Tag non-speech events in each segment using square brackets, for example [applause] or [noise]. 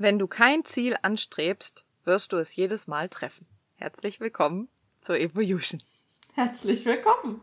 Wenn du kein Ziel anstrebst, wirst du es jedes Mal treffen. Herzlich willkommen zur Evolution. Herzlich willkommen.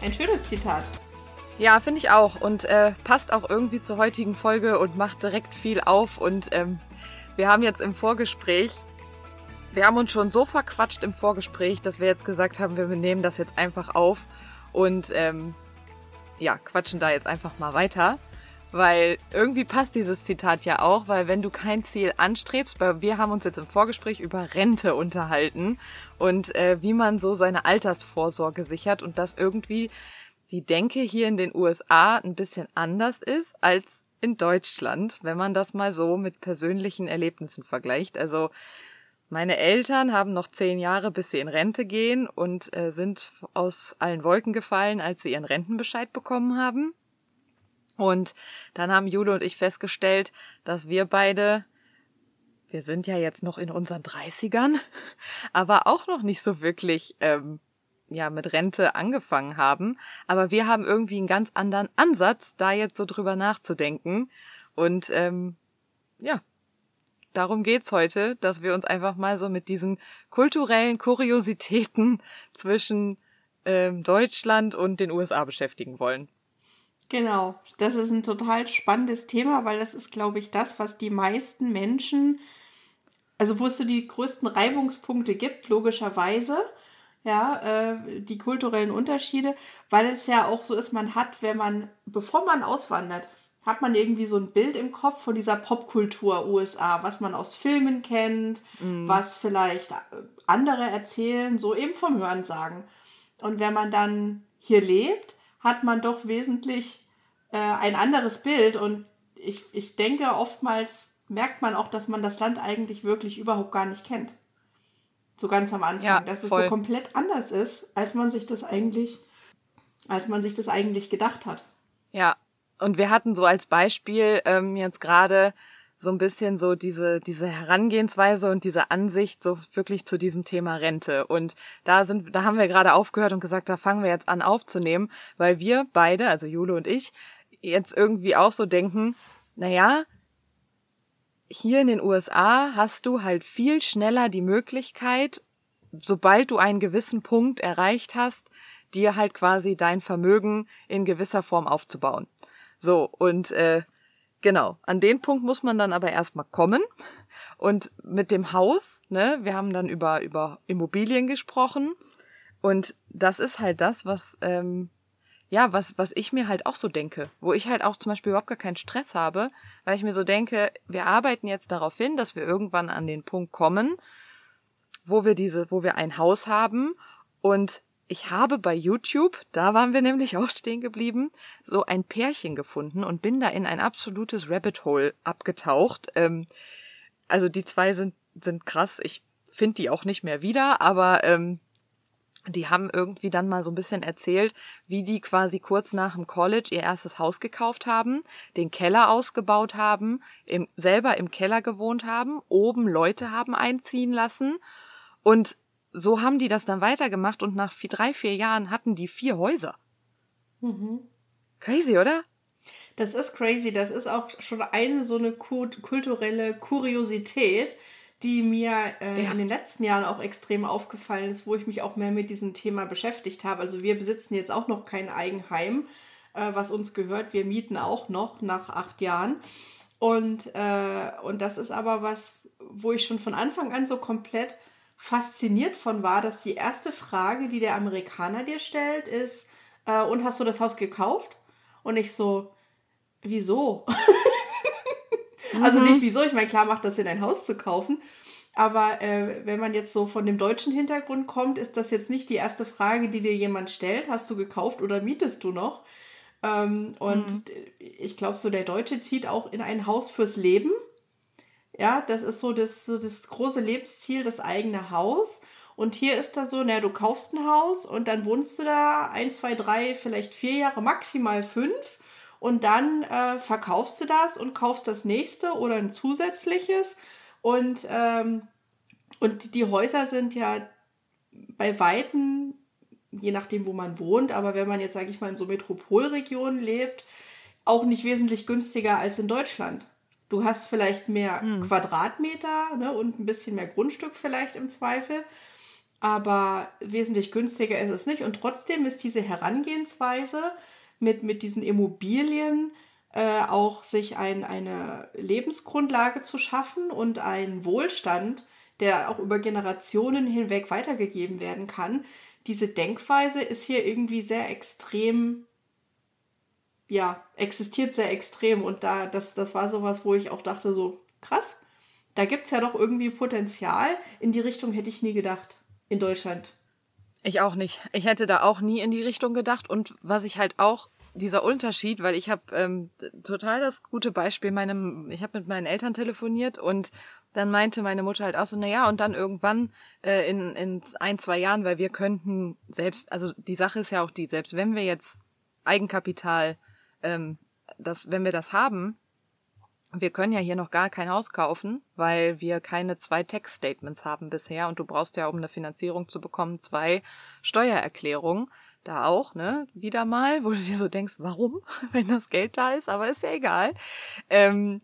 Ein schönes Zitat. Ja, finde ich auch. Und äh, passt auch irgendwie zur heutigen Folge und macht direkt viel auf. Und ähm, wir haben jetzt im Vorgespräch, wir haben uns schon so verquatscht im Vorgespräch, dass wir jetzt gesagt haben, wir nehmen das jetzt einfach auf und ähm, ja, quatschen da jetzt einfach mal weiter. Weil irgendwie passt dieses Zitat ja auch, weil wenn du kein Ziel anstrebst, weil wir haben uns jetzt im Vorgespräch über Rente unterhalten und äh, wie man so seine Altersvorsorge sichert und dass irgendwie die Denke hier in den USA ein bisschen anders ist als in Deutschland, wenn man das mal so mit persönlichen Erlebnissen vergleicht. Also meine Eltern haben noch zehn Jahre, bis sie in Rente gehen und äh, sind aus allen Wolken gefallen, als sie ihren Rentenbescheid bekommen haben. Und dann haben Jule und ich festgestellt, dass wir beide, wir sind ja jetzt noch in unseren Dreißigern, [laughs] aber auch noch nicht so wirklich ähm, ja mit Rente angefangen haben. Aber wir haben irgendwie einen ganz anderen Ansatz, da jetzt so drüber nachzudenken. Und ähm, ja, darum geht's heute, dass wir uns einfach mal so mit diesen kulturellen Kuriositäten [laughs] zwischen ähm, Deutschland und den USA beschäftigen wollen. Genau, das ist ein total spannendes Thema, weil das ist, glaube ich, das, was die meisten Menschen, also wo es so die größten Reibungspunkte gibt, logischerweise, ja, äh, die kulturellen Unterschiede, weil es ja auch so ist, man hat, wenn man, bevor man auswandert, hat man irgendwie so ein Bild im Kopf von dieser Popkultur USA, was man aus Filmen kennt, mm. was vielleicht andere erzählen, so eben vom Hörensagen. Und wenn man dann hier lebt, hat man doch wesentlich äh, ein anderes Bild. Und ich, ich denke, oftmals merkt man auch, dass man das Land eigentlich wirklich überhaupt gar nicht kennt. So ganz am Anfang. Ja, dass voll. es so komplett anders ist, als man sich das eigentlich, als man sich das eigentlich gedacht hat. Ja. Und wir hatten so als Beispiel ähm, jetzt gerade so ein bisschen so diese, diese Herangehensweise und diese Ansicht so wirklich zu diesem Thema Rente. Und da sind, da haben wir gerade aufgehört und gesagt, da fangen wir jetzt an aufzunehmen, weil wir beide, also Jule und ich, jetzt irgendwie auch so denken, naja, hier in den USA hast du halt viel schneller die Möglichkeit, sobald du einen gewissen Punkt erreicht hast, dir halt quasi dein Vermögen in gewisser Form aufzubauen. So, und äh, Genau, an den Punkt muss man dann aber erstmal kommen. Und mit dem Haus, ne, wir haben dann über, über Immobilien gesprochen. Und das ist halt das, was, ähm, ja, was, was ich mir halt auch so denke, wo ich halt auch zum Beispiel überhaupt gar keinen Stress habe, weil ich mir so denke, wir arbeiten jetzt darauf hin, dass wir irgendwann an den Punkt kommen, wo wir diese, wo wir ein Haus haben und ich habe bei YouTube, da waren wir nämlich [laughs] auch stehen geblieben, so ein Pärchen gefunden und bin da in ein absolutes Rabbit Hole abgetaucht. Ähm, also die zwei sind, sind krass. Ich finde die auch nicht mehr wieder, aber ähm, die haben irgendwie dann mal so ein bisschen erzählt, wie die quasi kurz nach dem College ihr erstes Haus gekauft haben, den Keller ausgebaut haben, im, selber im Keller gewohnt haben, oben Leute haben einziehen lassen und so haben die das dann weitergemacht und nach vier, drei, vier Jahren hatten die vier Häuser. Mhm. Crazy, oder? Das ist crazy. Das ist auch schon eine so eine kulturelle Kuriosität, die mir äh, ja. in den letzten Jahren auch extrem aufgefallen ist, wo ich mich auch mehr mit diesem Thema beschäftigt habe. Also wir besitzen jetzt auch noch kein Eigenheim, äh, was uns gehört. Wir mieten auch noch nach acht Jahren. Und, äh, und das ist aber was, wo ich schon von Anfang an so komplett fasziniert von war, dass die erste Frage, die der Amerikaner dir stellt, ist, äh, und hast du das Haus gekauft? Und ich so, wieso? [laughs] also nicht wieso, ich meine, klar macht das Sinn, ein Haus zu kaufen. Aber äh, wenn man jetzt so von dem deutschen Hintergrund kommt, ist das jetzt nicht die erste Frage, die dir jemand stellt. Hast du gekauft oder mietest du noch? Ähm, und mhm. ich glaube, so der Deutsche zieht auch in ein Haus fürs Leben. Ja, das ist so das, so das große Lebensziel, das eigene Haus. Und hier ist da so, naja, du kaufst ein Haus und dann wohnst du da ein, zwei, drei, vielleicht vier Jahre, maximal fünf. Und dann äh, verkaufst du das und kaufst das nächste oder ein zusätzliches. Und, ähm, und die Häuser sind ja bei Weitem, je nachdem, wo man wohnt, aber wenn man jetzt, sage ich mal, in so Metropolregionen lebt, auch nicht wesentlich günstiger als in Deutschland. Du hast vielleicht mehr hm. Quadratmeter ne, und ein bisschen mehr Grundstück vielleicht im Zweifel, aber wesentlich günstiger ist es nicht. Und trotzdem ist diese Herangehensweise mit, mit diesen Immobilien äh, auch sich ein, eine Lebensgrundlage zu schaffen und einen Wohlstand, der auch über Generationen hinweg weitergegeben werden kann. Diese Denkweise ist hier irgendwie sehr extrem, ja, existiert sehr extrem. Und da, das, das war sowas, wo ich auch dachte, so, krass, da gibt es ja doch irgendwie Potenzial. In die Richtung hätte ich nie gedacht. In Deutschland. Ich auch nicht. Ich hätte da auch nie in die Richtung gedacht. Und was ich halt auch dieser Unterschied, weil ich habe ähm, total das gute Beispiel meinem, ich habe mit meinen Eltern telefoniert und dann meinte meine Mutter halt auch so, na ja, und dann irgendwann äh, in, in ein, zwei Jahren, weil wir könnten selbst, also die Sache ist ja auch die, selbst wenn wir jetzt Eigenkapital, ähm, das, wenn wir das haben, wir können ja hier noch gar kein Haus kaufen, weil wir keine zwei Tax-Statements haben bisher und du brauchst ja, um eine Finanzierung zu bekommen, zwei Steuererklärungen da auch, ne, wieder mal, wo du dir so denkst, warum, [laughs] wenn das Geld da ist, aber ist ja egal. Ähm,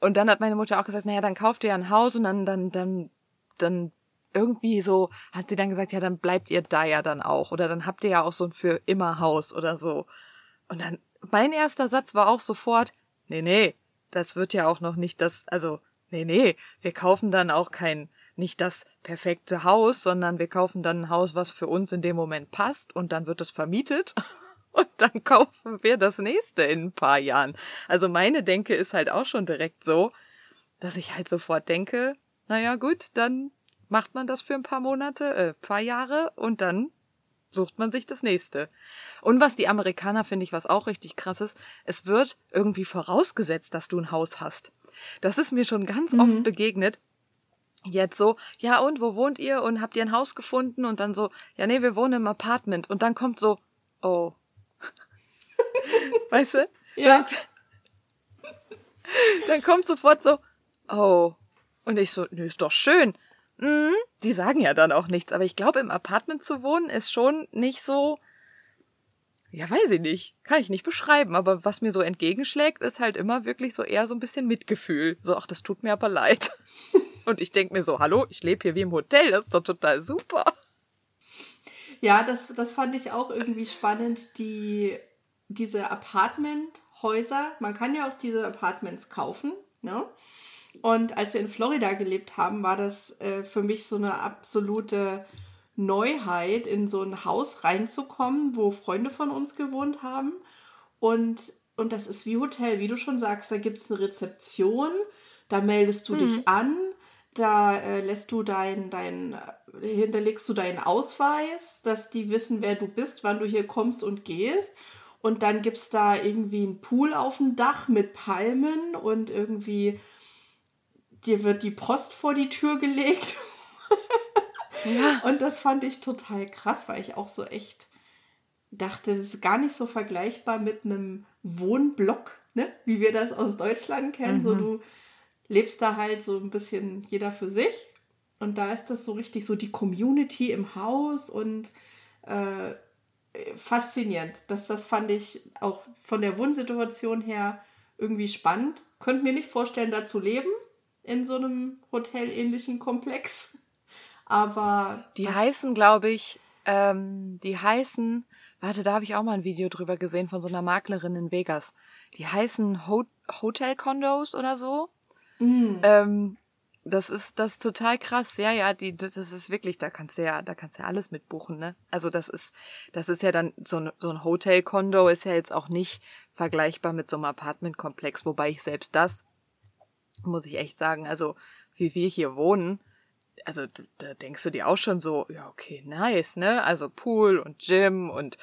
und dann hat meine Mutter auch gesagt, naja, dann kauft ihr ein Haus und dann, dann, dann, dann irgendwie so, hat sie dann gesagt, ja, dann bleibt ihr da ja dann auch. Oder dann habt ihr ja auch so ein für immer Haus oder so. Und dann, mein erster Satz war auch sofort, nee, nee, das wird ja auch noch nicht das, also, nee, nee, wir kaufen dann auch kein nicht das perfekte Haus, sondern wir kaufen dann ein Haus, was für uns in dem Moment passt und dann wird es vermietet [laughs] und dann kaufen wir das nächste in ein paar Jahren. Also meine Denke ist halt auch schon direkt so, dass ich halt sofort denke, naja gut, dann macht man das für ein paar Monate, äh, paar Jahre und dann sucht man sich das nächste. Und was die Amerikaner finde ich, was auch richtig krass ist, es wird irgendwie vorausgesetzt, dass du ein Haus hast. Das ist mir schon ganz mhm. oft begegnet, jetzt so, ja und, wo wohnt ihr und habt ihr ein Haus gefunden und dann so, ja nee, wir wohnen im Apartment und dann kommt so, oh. [laughs] weißt du? Ja. Dann, [laughs] dann kommt sofort so, oh. Und ich so, nö, ist doch schön. Mhm, die sagen ja dann auch nichts, aber ich glaube, im Apartment zu wohnen ist schon nicht so, ja, weiß ich nicht. Kann ich nicht beschreiben. Aber was mir so entgegenschlägt, ist halt immer wirklich so eher so ein bisschen Mitgefühl. So, ach, das tut mir aber leid. [laughs] Und ich denke mir so, hallo, ich lebe hier wie im Hotel, das ist doch total super. Ja, das, das fand ich auch irgendwie spannend, die, diese Apartmenthäuser. Man kann ja auch diese Apartments kaufen, ne? Und als wir in Florida gelebt haben, war das äh, für mich so eine absolute Neuheit, in so ein Haus reinzukommen, wo Freunde von uns gewohnt haben. Und, und das ist wie Hotel, wie du schon sagst, da gibt es eine Rezeption, da meldest du mhm. dich an, da äh, lässt du dein, dein, äh, hinterlegst du deinen Ausweis, dass die wissen, wer du bist, wann du hier kommst und gehst. Und dann gibt es da irgendwie einen Pool auf dem Dach mit Palmen und irgendwie dir wird die Post vor die Tür gelegt. [laughs] ja. Und das fand ich total krass, weil ich auch so echt dachte, das ist gar nicht so vergleichbar mit einem Wohnblock, ne? wie wir das aus Deutschland kennen. Mhm. So du lebst da halt so ein bisschen jeder für sich. Und da ist das so richtig so die Community im Haus und äh, faszinierend. Das, das fand ich auch von der Wohnsituation her irgendwie spannend. Könnte mir nicht vorstellen, da zu leben in so einem hotelähnlichen Komplex. Aber. Die heißen, glaube ich, ähm, die heißen, warte, da habe ich auch mal ein Video drüber gesehen von so einer Maklerin in Vegas. die heißen Ho Hotel Condos oder so. Mm. Ähm, das ist das ist total krass. Ja, ja, die das ist wirklich, da kannst du ja, da kannst du ja alles mitbuchen, ne? Also das ist das ist ja dann so ein so ein Hotel Condo ist ja jetzt auch nicht vergleichbar mit so einem Apartment Komplex, wobei ich selbst das muss ich echt sagen, also wie wir hier wohnen, also da denkst du dir auch schon so, ja, okay, nice, ne? Also Pool und Gym und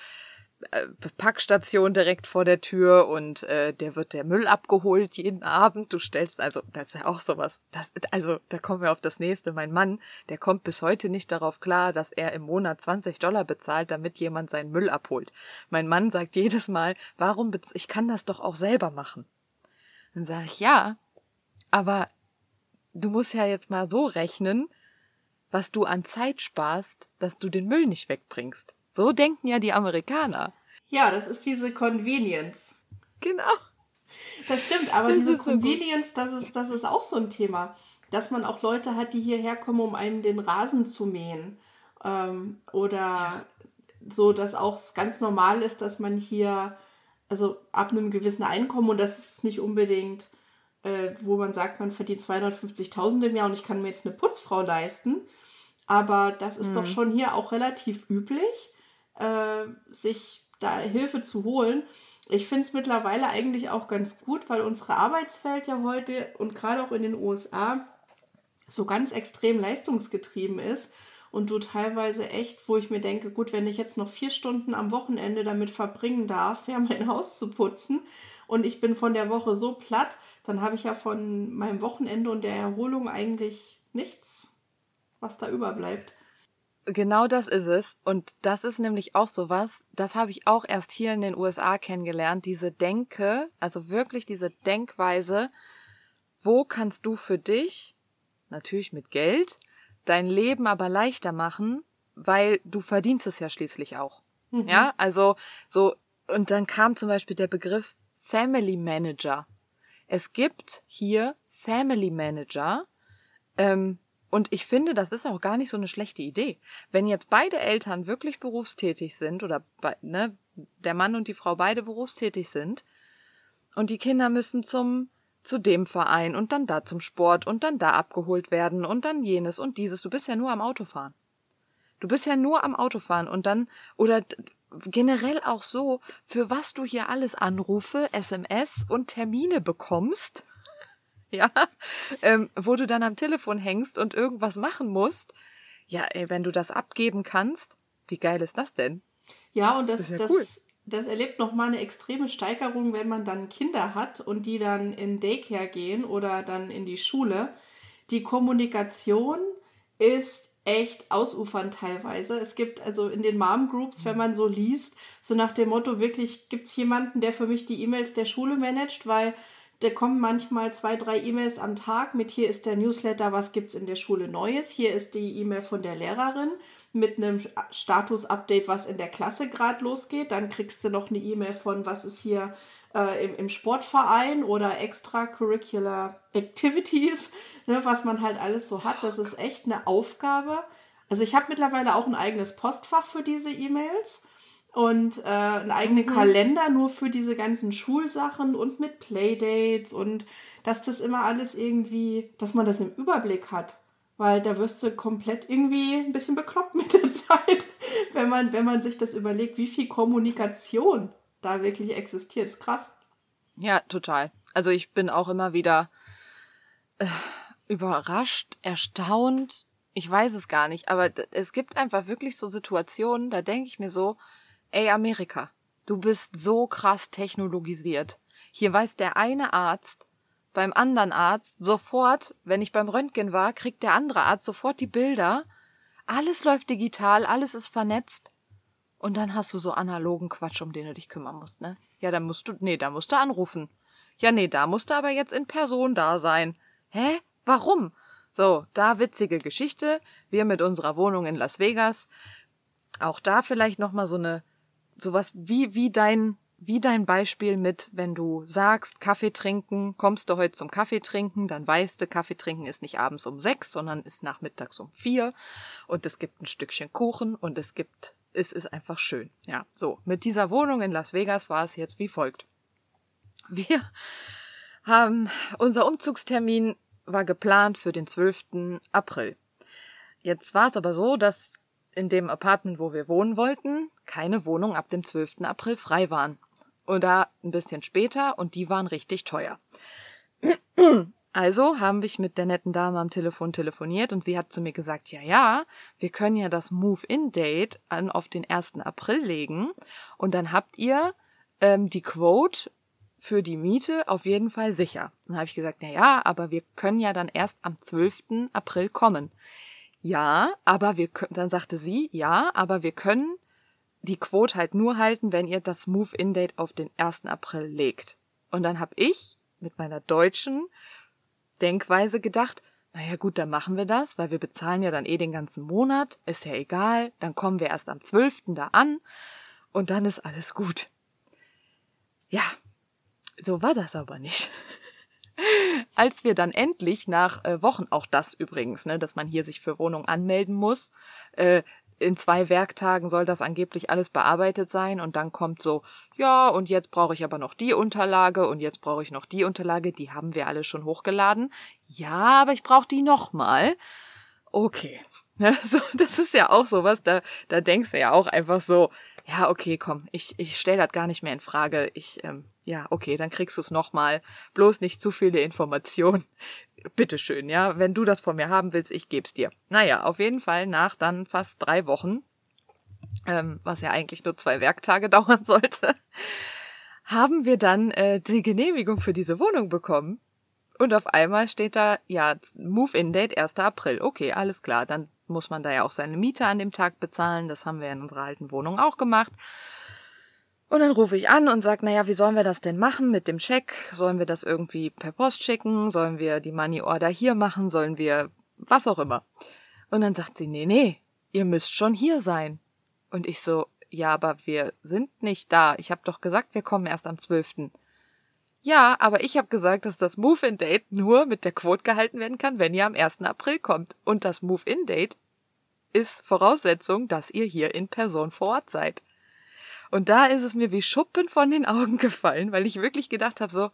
äh, Packstation direkt vor der Tür und äh, der wird der Müll abgeholt jeden Abend. Du stellst also, das ist ja auch sowas. Das, also, da kommen wir auf das nächste. Mein Mann, der kommt bis heute nicht darauf klar, dass er im Monat 20 Dollar bezahlt, damit jemand seinen Müll abholt. Mein Mann sagt jedes Mal, warum, ich kann das doch auch selber machen. Dann sage ich, ja, aber du musst ja jetzt mal so rechnen, was du an Zeit sparst, dass du den Müll nicht wegbringst. So denken ja die Amerikaner. Ja, das ist diese Convenience. Genau. Das stimmt, aber das diese Convenience, so das ist, das ist auch so ein Thema. Dass man auch Leute hat, die hierher kommen, um einem den Rasen zu mähen. Ähm, oder ja. so, dass auch ganz normal ist, dass man hier, also ab einem gewissen Einkommen, und das ist nicht unbedingt äh, wo man sagt, man verdient 250.000 im Jahr und ich kann mir jetzt eine Putzfrau leisten. Aber das ist mhm. doch schon hier auch relativ üblich, äh, sich da Hilfe zu holen. Ich finde es mittlerweile eigentlich auch ganz gut, weil unsere Arbeitswelt ja heute und gerade auch in den USA so ganz extrem leistungsgetrieben ist und du teilweise echt, wo ich mir denke, gut, wenn ich jetzt noch vier Stunden am Wochenende damit verbringen darf, ja, mein Haus zu putzen und ich bin von der Woche so platt, dann habe ich ja von meinem Wochenende und der Erholung eigentlich nichts, was da überbleibt. Genau das ist es. Und das ist nämlich auch so was, das habe ich auch erst hier in den USA kennengelernt, diese Denke, also wirklich diese Denkweise, wo kannst du für dich, natürlich mit Geld, dein Leben aber leichter machen, weil du verdienst es ja schließlich auch. Mhm. Ja, also so, und dann kam zum Beispiel der Begriff Family Manager. Es gibt hier Family Manager, ähm, und ich finde, das ist auch gar nicht so eine schlechte Idee. Wenn jetzt beide Eltern wirklich berufstätig sind oder ne, der Mann und die Frau beide berufstätig sind und die Kinder müssen zum zu dem Verein und dann da zum Sport und dann da abgeholt werden und dann jenes und dieses. Du bist ja nur am Autofahren. Du bist ja nur am Autofahren und dann oder generell auch so, für was du hier alles Anrufe, SMS und Termine bekommst, [laughs] ja, ähm, wo du dann am Telefon hängst und irgendwas machen musst. Ja, ey, wenn du das abgeben kannst, wie geil ist das denn? Ja, und das, das, ja cool. das, das erlebt nochmal eine extreme Steigerung, wenn man dann Kinder hat und die dann in Daycare gehen oder dann in die Schule. Die Kommunikation ist echt ausufern teilweise. Es gibt also in den Mom-Groups, wenn man so liest, so nach dem Motto, wirklich, gibt es jemanden, der für mich die E-Mails der Schule managt, weil da kommen manchmal zwei, drei E-Mails am Tag mit hier ist der Newsletter, was gibt es in der Schule Neues, hier ist die E-Mail von der Lehrerin mit einem Status-Update, was in der Klasse gerade losgeht. Dann kriegst du noch eine E-Mail von, was ist hier äh, im, im Sportverein oder Extracurricular Activities, [laughs] ne, was man halt alles so hat. Das ist echt eine Aufgabe. Also ich habe mittlerweile auch ein eigenes Postfach für diese E-Mails und äh, einen eigenen mhm. Kalender nur für diese ganzen Schulsachen und mit Playdates und dass das immer alles irgendwie, dass man das im Überblick hat. Weil da wirst du komplett irgendwie ein bisschen bekloppt [laughs] mit der Zeit, wenn man, wenn man sich das überlegt, wie viel Kommunikation da wirklich existiert. Das ist krass. Ja, total. Also ich bin auch immer wieder äh, überrascht, erstaunt. Ich weiß es gar nicht, aber es gibt einfach wirklich so Situationen, da denke ich mir so, ey Amerika, du bist so krass technologisiert. Hier weiß der eine Arzt beim anderen Arzt sofort, wenn ich beim Röntgen war, kriegt der andere Arzt sofort die Bilder. Alles läuft digital, alles ist vernetzt. Und dann hast du so analogen Quatsch, um den du dich kümmern musst, ne? Ja, dann musst du, nee, da musst du anrufen. Ja, nee, da musst du aber jetzt in Person da sein. Hä? Warum? So, da witzige Geschichte. Wir mit unserer Wohnung in Las Vegas. Auch da vielleicht nochmal so eine, sowas wie, wie dein, wie dein Beispiel mit, wenn du sagst, Kaffee trinken, kommst du heute zum Kaffee trinken, dann weißt du, Kaffee trinken ist nicht abends um sechs, sondern ist nachmittags um vier. Und es gibt ein Stückchen Kuchen und es gibt es ist einfach schön. Ja, so. Mit dieser Wohnung in Las Vegas war es jetzt wie folgt. Wir haben, unser Umzugstermin war geplant für den 12. April. Jetzt war es aber so, dass in dem Apartment, wo wir wohnen wollten, keine Wohnung ab dem 12. April frei waren. Oder ein bisschen später und die waren richtig teuer. Also haben wir mit der netten Dame am Telefon telefoniert und sie hat zu mir gesagt, ja, ja, wir können ja das Move-In-Date auf den 1. April legen und dann habt ihr ähm, die Quote für die Miete auf jeden Fall sicher. Dann habe ich gesagt, na ja, aber wir können ja dann erst am 12. April kommen. Ja, aber wir können, dann sagte sie, ja, aber wir können die Quote halt nur halten, wenn ihr das Move-In-Date auf den 1. April legt. Und dann habe ich mit meiner deutschen Denkweise gedacht, naja gut, dann machen wir das, weil wir bezahlen ja dann eh den ganzen Monat, ist ja egal, dann kommen wir erst am 12. da an und dann ist alles gut. Ja, so war das aber nicht. [laughs] Als wir dann endlich nach äh, Wochen, auch das übrigens, ne, dass man hier sich für Wohnung anmelden muss, äh, in zwei Werktagen soll das angeblich alles bearbeitet sein und dann kommt so, ja, und jetzt brauche ich aber noch die Unterlage und jetzt brauche ich noch die Unterlage, die haben wir alle schon hochgeladen. Ja, aber ich brauche die nochmal. Okay. [laughs] So, das ist ja auch sowas, da, da denkst du ja auch einfach so, ja, okay, komm, ich, ich stelle das gar nicht mehr in Frage. Ich, ähm, ja, okay, dann kriegst du es nochmal. Bloß nicht zu viele Informationen bitteschön, ja, wenn du das von mir haben willst, ich geb's dir. Naja, auf jeden Fall nach dann fast drei Wochen, ähm, was ja eigentlich nur zwei Werktage [laughs] dauern sollte, haben wir dann äh, die Genehmigung für diese Wohnung bekommen. Und auf einmal steht da, ja, Move-In-Date 1. April. Okay, alles klar. Dann muss man da ja auch seine Miete an dem Tag bezahlen. Das haben wir in unserer alten Wohnung auch gemacht. Und dann rufe ich an und sage, naja, wie sollen wir das denn machen mit dem Scheck? Sollen wir das irgendwie per Post schicken? Sollen wir die Money Order hier machen? Sollen wir was auch immer? Und dann sagt sie, nee, nee, ihr müsst schon hier sein. Und ich so, ja, aber wir sind nicht da. Ich habe doch gesagt, wir kommen erst am 12. Ja, aber ich habe gesagt, dass das Move-In-Date nur mit der Quote gehalten werden kann, wenn ihr am 1. April kommt. Und das Move-In-Date ist Voraussetzung, dass ihr hier in Person vor Ort seid. Und da ist es mir wie Schuppen von den Augen [laughs] gefallen, weil ich wirklich gedacht habe, so,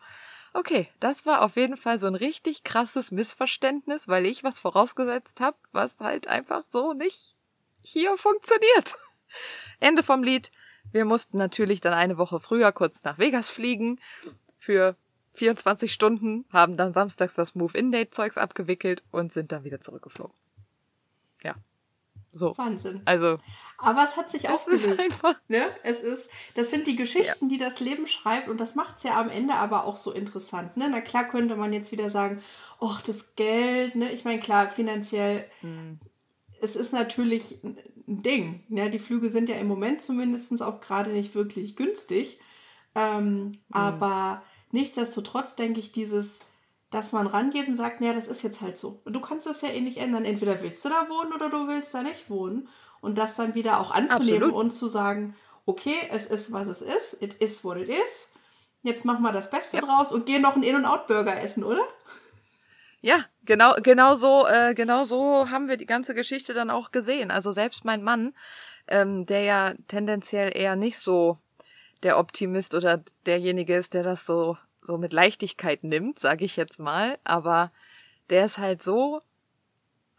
okay, das war auf jeden Fall so ein richtig krasses Missverständnis, weil ich was vorausgesetzt habe, was halt einfach so nicht hier funktioniert. [laughs] Ende vom Lied. Wir mussten natürlich dann eine Woche früher kurz nach Vegas fliegen für 24 Stunden, haben dann samstags das Move-In-Date-Zeugs abgewickelt und sind dann wieder zurückgeflogen. So. Wahnsinn. Also. Aber es hat sich aufgelöst. Ne? Es ist, das sind die Geschichten, ja. die das Leben schreibt und das macht es ja am Ende aber auch so interessant. Ne? Na klar könnte man jetzt wieder sagen, oh, das Geld, ne? Ich meine, klar, finanziell, mhm. es ist natürlich ein Ding. Ne? Die Flüge sind ja im Moment zumindest auch gerade nicht wirklich günstig. Ähm, mhm. Aber nichtsdestotrotz denke ich, dieses dass man rangeht und sagt, ja, das ist jetzt halt so. Und du kannst das ja eh nicht ändern. Entweder willst du da wohnen oder du willst da nicht wohnen. Und das dann wieder auch anzunehmen Absolut. und zu sagen, okay, es ist, was es ist. It is what it is. Jetzt machen wir das Beste ja. draus und gehen noch einen In-N-Out-Burger essen, oder? Ja, genau, genau so, äh, genau so haben wir die ganze Geschichte dann auch gesehen. Also selbst mein Mann, ähm, der ja tendenziell eher nicht so der Optimist oder derjenige ist, der das so so mit Leichtigkeit nimmt, sage ich jetzt mal, aber der ist halt so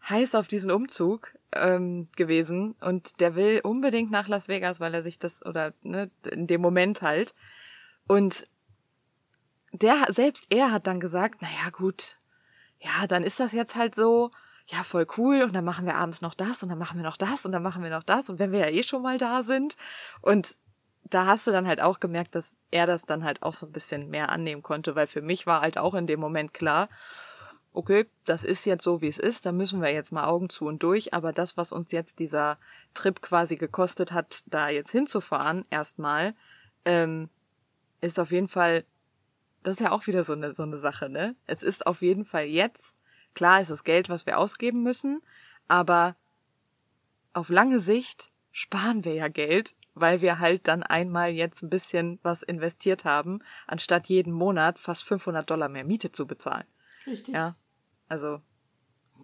heiß auf diesen Umzug ähm, gewesen. Und der will unbedingt nach Las Vegas, weil er sich das oder ne, in dem Moment halt. Und der selbst er hat dann gesagt, naja gut, ja, dann ist das jetzt halt so, ja, voll cool. Und dann machen wir abends noch das und dann machen wir noch das und dann machen wir noch das. Und wenn wir ja eh schon mal da sind. Und da hast du dann halt auch gemerkt, dass er das dann halt auch so ein bisschen mehr annehmen konnte, weil für mich war halt auch in dem Moment klar, okay, das ist jetzt so, wie es ist, da müssen wir jetzt mal Augen zu und durch, aber das, was uns jetzt dieser Trip quasi gekostet hat, da jetzt hinzufahren, erstmal, ähm, ist auf jeden Fall, das ist ja auch wieder so eine, so eine Sache, ne? Es ist auf jeden Fall jetzt, klar ist das Geld, was wir ausgeben müssen, aber auf lange Sicht sparen wir ja Geld weil wir halt dann einmal jetzt ein bisschen was investiert haben, anstatt jeden Monat fast 500 Dollar mehr Miete zu bezahlen. Richtig. Ja, also.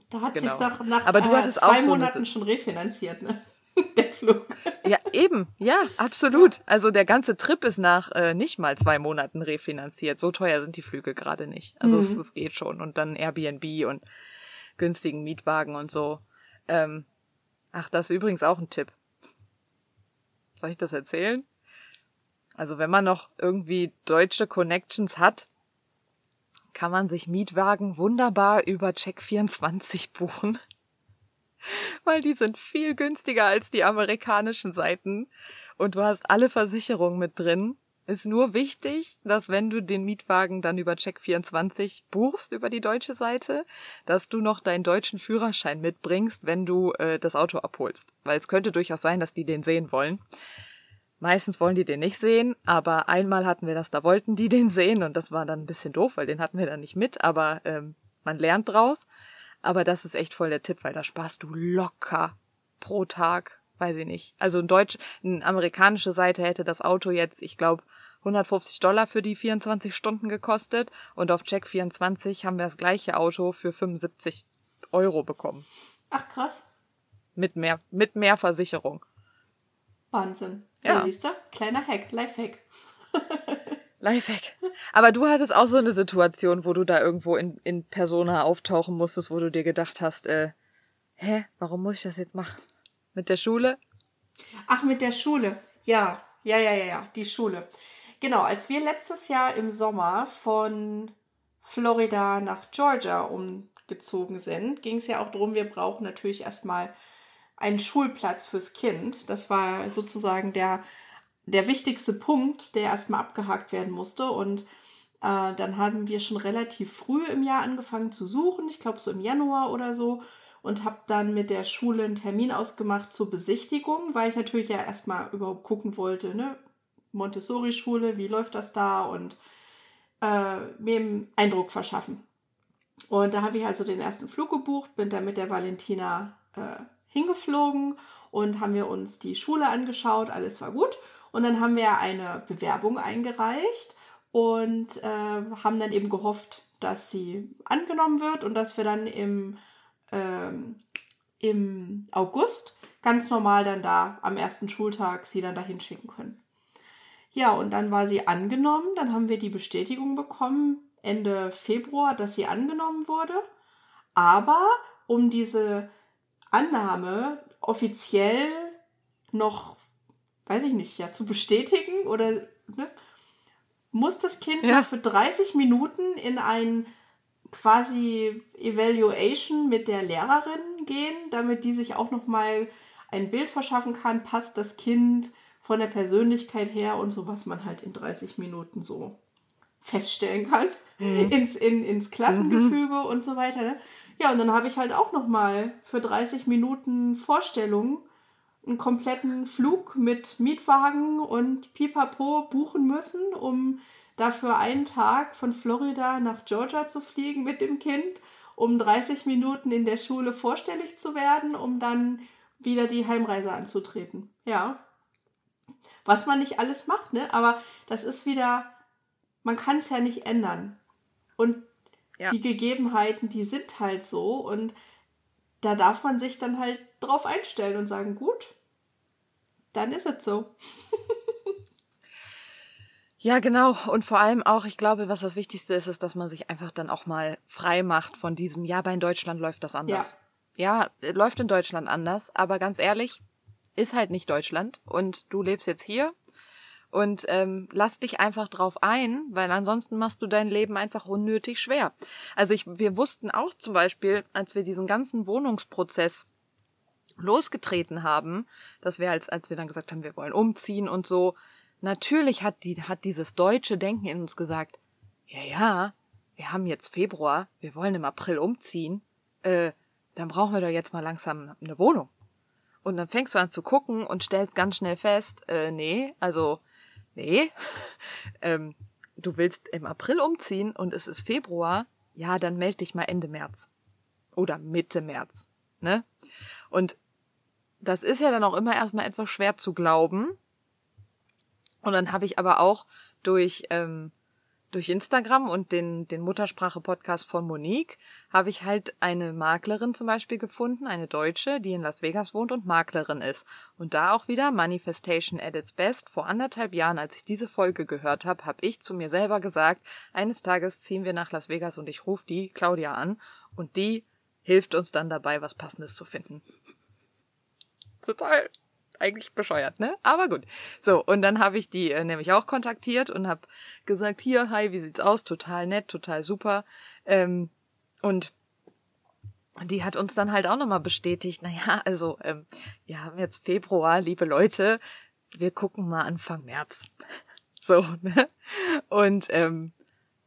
Da hat genau. sich nach, nach Aber du äh, zwei so Monaten schon refinanziert, ne? [laughs] Der Direktflug. Ja, eben, ja, absolut. Also der ganze Trip ist nach äh, nicht mal zwei Monaten refinanziert. So teuer sind die Flüge gerade nicht. Also mhm. es, es, geht schon. Und dann Airbnb und günstigen Mietwagen und so. Ähm, ach, das ist übrigens auch ein Tipp. Soll ich das erzählen? Also wenn man noch irgendwie deutsche Connections hat, kann man sich Mietwagen wunderbar über Check24 [laughs] buchen. Weil die sind viel günstiger als die amerikanischen Seiten. Und du hast alle Versicherungen mit drin. Ist nur wichtig, dass wenn du den Mietwagen dann über Check24 buchst, über die deutsche Seite, dass du noch deinen deutschen Führerschein mitbringst, wenn du äh, das Auto abholst. Weil es könnte durchaus sein, dass die den sehen wollen. Meistens wollen die den nicht sehen, aber einmal hatten wir das, da wollten die [laughs] den sehen und das war dann ein bisschen doof, weil den hatten wir dann nicht mit, aber ähm, man lernt draus. Aber das ist echt voll der Tipp, weil da sparst du locker pro Tag, weiß ich nicht. Also ein deutsch, eine amerikanische Seite hätte das Auto jetzt, ich glaube, 150 Dollar für die 24 Stunden gekostet und auf Check24 haben wir das gleiche Auto für 75 Euro bekommen. Ach krass. Mit mehr, mit mehr Versicherung. Wahnsinn. Ja, ja siehst du? Kleiner Hack, Lifehack. [laughs] Lifehack. Aber du hattest auch so eine Situation, wo du da irgendwo in, in Persona auftauchen musstest, wo du dir gedacht hast, äh, hä, warum muss ich das jetzt machen? Mit der Schule? Ach, mit der Schule. Ja, ja, ja, ja, ja, die Schule. Genau, als wir letztes Jahr im Sommer von Florida nach Georgia umgezogen sind, ging es ja auch darum, wir brauchen natürlich erstmal einen Schulplatz fürs Kind. Das war sozusagen der, der wichtigste Punkt, der erstmal abgehakt werden musste. Und äh, dann haben wir schon relativ früh im Jahr angefangen zu suchen, ich glaube so im Januar oder so. Und habe dann mit der Schule einen Termin ausgemacht zur Besichtigung, weil ich natürlich ja erstmal überhaupt gucken wollte, ne? Montessori-Schule, wie läuft das da und äh, mir einen Eindruck verschaffen. Und da habe ich also den ersten Flug gebucht, bin dann mit der Valentina äh, hingeflogen und haben wir uns die Schule angeschaut, alles war gut. Und dann haben wir eine Bewerbung eingereicht und äh, haben dann eben gehofft, dass sie angenommen wird und dass wir dann im, ähm, im August ganz normal dann da am ersten Schultag sie dann dahin schicken können. Ja, und dann war sie angenommen, dann haben wir die Bestätigung bekommen Ende Februar, dass sie angenommen wurde. Aber um diese Annahme offiziell noch, weiß ich nicht, ja, zu bestätigen oder ne, muss das Kind ja. noch für 30 Minuten in ein quasi Evaluation mit der Lehrerin gehen, damit die sich auch noch mal ein Bild verschaffen kann, passt das Kind von der Persönlichkeit her und so, was man halt in 30 Minuten so feststellen kann, mhm. [laughs] ins, in, ins Klassengefüge mhm. und so weiter. Ne? Ja, und dann habe ich halt auch noch mal für 30 Minuten Vorstellung einen kompletten Flug mit Mietwagen und Pipapo buchen müssen, um dafür einen Tag von Florida nach Georgia zu fliegen mit dem Kind, um 30 Minuten in der Schule vorstellig zu werden, um dann wieder die Heimreise anzutreten. Ja. Was man nicht alles macht, ne? Aber das ist wieder, man kann es ja nicht ändern. Und ja. die Gegebenheiten, die sind halt so und da darf man sich dann halt drauf einstellen und sagen, gut, dann ist es so. ja, genau. Und vor allem auch, ich glaube, was das Wichtigste ist, ist, dass man sich einfach dann auch mal frei macht von diesem, ja, bei in Deutschland läuft das anders. Ja. ja, läuft in Deutschland anders, aber ganz ehrlich, ist halt nicht Deutschland und du lebst jetzt hier und ähm, lass dich einfach drauf ein, weil ansonsten machst du dein Leben einfach unnötig schwer. Also ich, wir wussten auch zum Beispiel, als wir diesen ganzen Wohnungsprozess losgetreten haben, dass wir als, als wir dann gesagt haben, wir wollen umziehen und so, natürlich hat die, hat dieses deutsche Denken in uns gesagt, ja, ja, wir haben jetzt Februar, wir wollen im April umziehen, äh, dann brauchen wir doch jetzt mal langsam eine Wohnung. Und dann fängst du an zu gucken und stellst ganz schnell fest, äh, nee, also nee, [laughs] ähm, du willst im April umziehen und es ist Februar, ja, dann melde dich mal Ende März. Oder Mitte März, ne? Und das ist ja dann auch immer erstmal etwas schwer zu glauben. Und dann habe ich aber auch durch, ähm, durch Instagram und den, den Muttersprache-Podcast von Monique habe ich halt eine Maklerin zum Beispiel gefunden, eine Deutsche, die in Las Vegas wohnt und Maklerin ist. Und da auch wieder Manifestation at its best. Vor anderthalb Jahren, als ich diese Folge gehört habe, habe ich zu mir selber gesagt, eines Tages ziehen wir nach Las Vegas und ich rufe die Claudia an und die hilft uns dann dabei, was Passendes zu finden. [laughs] Total eigentlich bescheuert, ne? Aber gut. So, und dann habe ich die äh, nämlich auch kontaktiert und habe gesagt, hier, hi, wie sieht's aus? Total nett, total super. Ähm, und die hat uns dann halt auch nochmal bestätigt, naja, also ähm, wir haben jetzt Februar, liebe Leute, wir gucken mal Anfang März. [laughs] So, ne? Und ähm,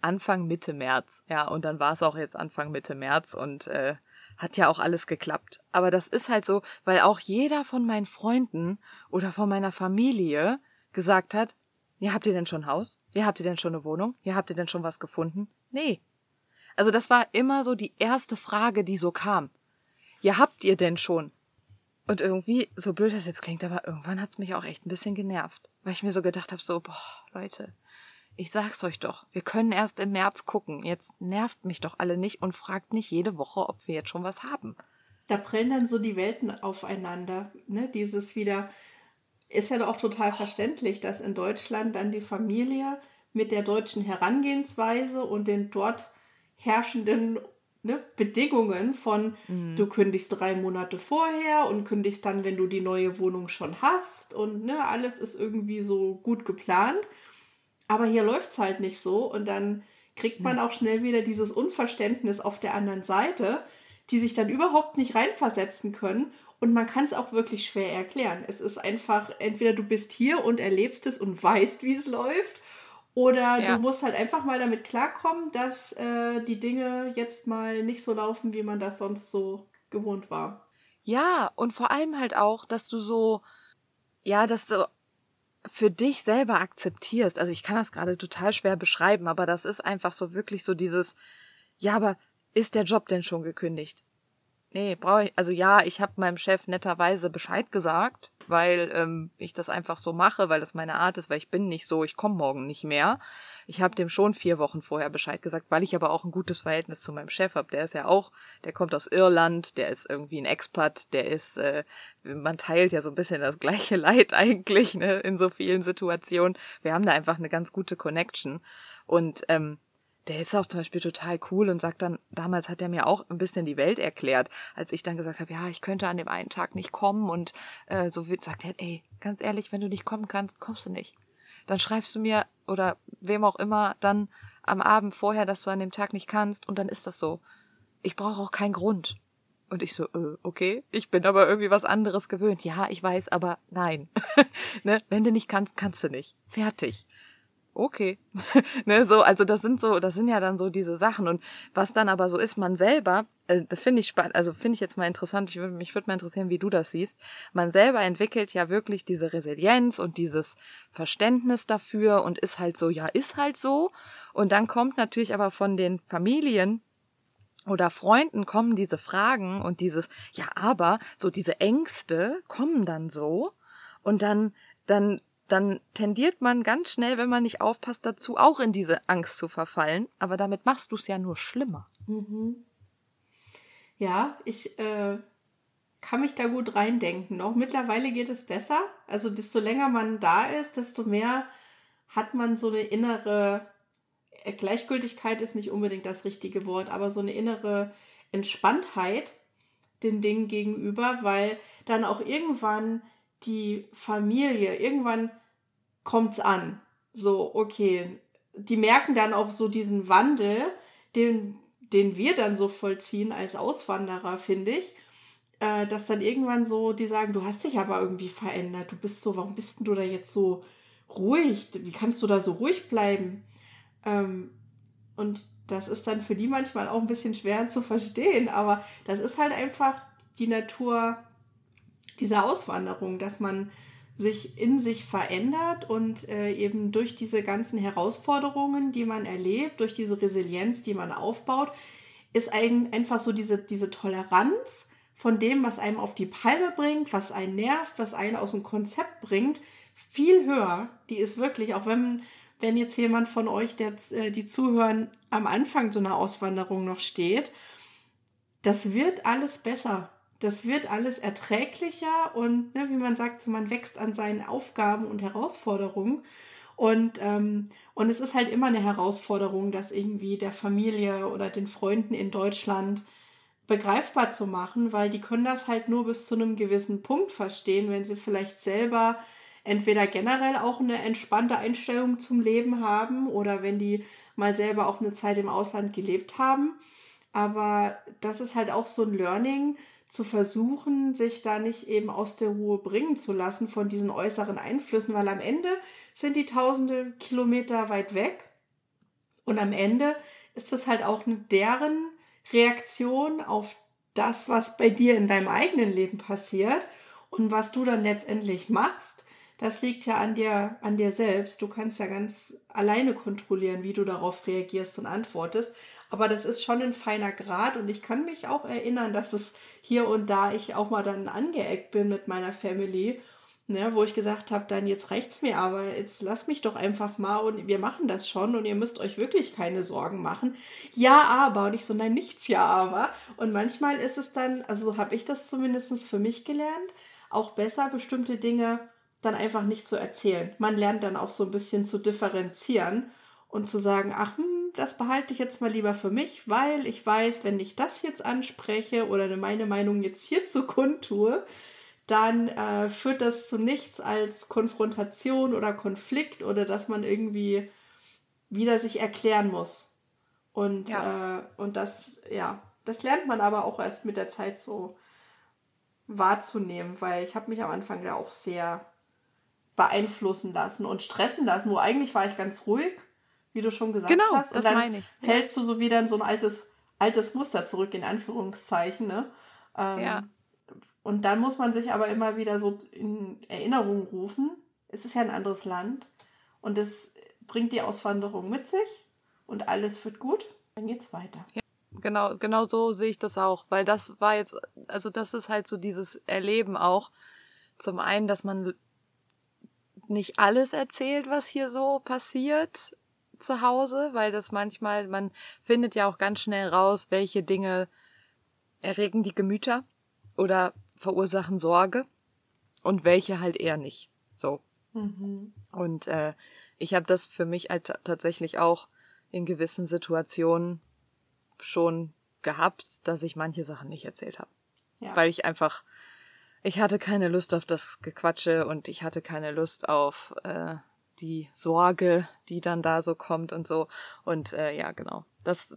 Anfang Mitte März, ja, und dann war es auch jetzt Anfang Mitte März und äh, hat ja auch alles geklappt. Aber das ist halt so, weil auch jeder von meinen Freunden oder von meiner Familie gesagt hat, ja, habt ihr denn schon Haus? Ja, habt ihr denn schon eine Wohnung? Ja, habt ihr denn schon was gefunden? Nee. Also das war immer so die erste Frage, die so kam. Ja, habt ihr denn schon? Und irgendwie, so blöd das jetzt klingt, aber irgendwann hat's mich auch echt ein bisschen genervt. Weil ich mir so gedacht habe, so, boah, Leute, ich sag's euch doch, wir können erst im März gucken. Jetzt nervt mich doch alle nicht und fragt nicht jede Woche, ob wir jetzt schon was haben. Da prellen dann so die Welten aufeinander. Ne? Dieses wieder, ist ja doch auch total verständlich, dass in Deutschland dann die Familie mit der deutschen Herangehensweise und den dort herrschenden ne, Bedingungen von mhm. du kündigst drei Monate vorher und kündigst dann, wenn du die neue Wohnung schon hast und ne, alles ist irgendwie so gut geplant. Aber hier läuft es halt nicht so und dann kriegt man auch schnell wieder dieses Unverständnis auf der anderen Seite, die sich dann überhaupt nicht reinversetzen können und man kann es auch wirklich schwer erklären. Es ist einfach, entweder du bist hier und erlebst es und weißt, wie es läuft, oder ja. du musst halt einfach mal damit klarkommen, dass äh, die Dinge jetzt mal nicht so laufen, wie man das sonst so gewohnt war. Ja, und vor allem halt auch, dass du so, ja, dass du für dich selber akzeptierst. Also ich kann das gerade total schwer beschreiben, aber das ist einfach so wirklich so dieses, ja, aber ist der Job denn schon gekündigt? Nee, brauche ich, also ja, ich habe meinem Chef netterweise Bescheid gesagt, weil ähm, ich das einfach so mache, weil das meine Art ist, weil ich bin nicht so, ich komme morgen nicht mehr. Ich habe dem schon vier Wochen vorher Bescheid gesagt, weil ich aber auch ein gutes Verhältnis zu meinem Chef habe. Der ist ja auch, der kommt aus Irland, der ist irgendwie ein Expat, der ist, äh, man teilt ja so ein bisschen das gleiche [laughs] Leid eigentlich ne, in so vielen Situationen. Wir haben da einfach eine ganz gute Connection. Und ähm, der ist auch zum Beispiel total cool und sagt dann, damals hat er mir auch ein bisschen die Welt erklärt, als ich dann gesagt habe, ja, ich könnte an dem einen Tag nicht kommen und äh, so wird sagt er, ey, ganz ehrlich, wenn du nicht kommen kannst, kommst du nicht dann schreibst du mir oder wem auch immer dann am Abend vorher, dass du an dem Tag nicht kannst und dann ist das so. Ich brauche auch keinen Grund. Und ich so, äh, okay, ich bin aber irgendwie was anderes gewöhnt. Ja, ich weiß, aber nein. [laughs] ne? Wenn du nicht kannst, kannst du nicht. Fertig okay. [laughs] ne, so, also das sind so, das sind ja dann so diese Sachen. Und was dann aber so ist, man selber, äh, das finde ich spannend, also finde ich jetzt mal interessant, ich würd, mich würde mal interessieren, wie du das siehst. Man selber entwickelt ja wirklich diese Resilienz und dieses Verständnis dafür und ist halt so, ja, ist halt so. Und dann kommt natürlich aber von den Familien oder Freunden kommen diese Fragen und dieses, ja, aber, so diese Ängste kommen dann so. Und dann, dann dann tendiert man ganz schnell, wenn man nicht aufpasst, dazu auch in diese Angst zu verfallen. Aber damit machst du es ja nur schlimmer. Mhm. Ja, ich äh, kann mich da gut reindenken. Auch mittlerweile geht es besser. Also desto länger man da ist, desto mehr hat man so eine innere äh, Gleichgültigkeit ist nicht unbedingt das richtige Wort, aber so eine innere Entspanntheit den Dingen gegenüber, weil dann auch irgendwann die Familie, irgendwann kommt's an. So, okay. Die merken dann auch so diesen Wandel, den, den wir dann so vollziehen als Auswanderer, finde ich. Äh, dass dann irgendwann so, die sagen, du hast dich aber irgendwie verändert. Du bist so, warum bist denn du da jetzt so ruhig? Wie kannst du da so ruhig bleiben? Ähm, und das ist dann für die manchmal auch ein bisschen schwer zu verstehen, aber das ist halt einfach die Natur dieser Auswanderung, dass man sich in sich verändert und äh, eben durch diese ganzen Herausforderungen, die man erlebt, durch diese Resilienz, die man aufbaut, ist ein, einfach so diese, diese Toleranz von dem, was einem auf die Palme bringt, was einen nervt, was einen aus dem Konzept bringt, viel höher. Die ist wirklich, auch wenn wenn jetzt jemand von euch, der äh, die zuhören, am Anfang so einer Auswanderung noch steht, das wird alles besser. Das wird alles erträglicher und ne, wie man sagt, so man wächst an seinen Aufgaben und Herausforderungen. Und, ähm, und es ist halt immer eine Herausforderung, das irgendwie der Familie oder den Freunden in Deutschland begreifbar zu machen, weil die können das halt nur bis zu einem gewissen Punkt verstehen, wenn sie vielleicht selber entweder generell auch eine entspannte Einstellung zum Leben haben oder wenn die mal selber auch eine Zeit im Ausland gelebt haben. Aber das ist halt auch so ein Learning, zu versuchen, sich da nicht eben aus der Ruhe bringen zu lassen von diesen äußeren Einflüssen, weil am Ende sind die tausende Kilometer weit weg. Und am Ende ist das halt auch eine deren Reaktion auf das, was bei dir in deinem eigenen Leben passiert und was du dann letztendlich machst das liegt ja an dir, an dir selbst. Du kannst ja ganz alleine kontrollieren, wie du darauf reagierst und antwortest. Aber das ist schon ein feiner Grad und ich kann mich auch erinnern, dass es hier und da ich auch mal dann angeeckt bin mit meiner Family, ne, wo ich gesagt habe, dann jetzt reicht's mir, aber jetzt lass mich doch einfach mal und wir machen das schon und ihr müsst euch wirklich keine Sorgen machen. Ja, aber und ich so, nein, nichts ja, aber. Und manchmal ist es dann, also habe ich das zumindest für mich gelernt, auch besser bestimmte Dinge dann einfach nicht zu erzählen. Man lernt dann auch so ein bisschen zu differenzieren und zu sagen, ach, hm, das behalte ich jetzt mal lieber für mich, weil ich weiß, wenn ich das jetzt anspreche oder meine Meinung jetzt hierzu [laughs] kundtue, dann äh, führt das zu nichts als Konfrontation oder Konflikt oder dass man irgendwie wieder sich erklären muss. Und, ja. äh, und das, ja, das lernt man aber auch erst mit der Zeit so wahrzunehmen, weil ich habe mich am Anfang ja auch sehr beeinflussen lassen und stressen lassen, wo eigentlich war ich ganz ruhig, wie du schon gesagt genau, hast. Und das dann fällst du so wieder in so ein altes, altes Muster zurück, in Anführungszeichen. Ne? Ähm, ja. Und dann muss man sich aber immer wieder so in Erinnerung rufen. Es ist ja ein anderes Land und es bringt die Auswanderung mit sich und alles wird gut. Dann geht's weiter. Ja, genau, genau so sehe ich das auch, weil das war jetzt, also das ist halt so dieses Erleben auch. Zum einen, dass man nicht alles erzählt, was hier so passiert zu Hause, weil das manchmal, man findet ja auch ganz schnell raus, welche Dinge erregen die Gemüter oder verursachen Sorge und welche halt eher nicht. So. Mhm. Und äh, ich habe das für mich halt tatsächlich auch in gewissen Situationen schon gehabt, dass ich manche Sachen nicht erzählt habe. Ja. Weil ich einfach ich hatte keine Lust auf das Gequatsche und ich hatte keine Lust auf äh, die Sorge, die dann da so kommt und so. Und äh, ja, genau. Das,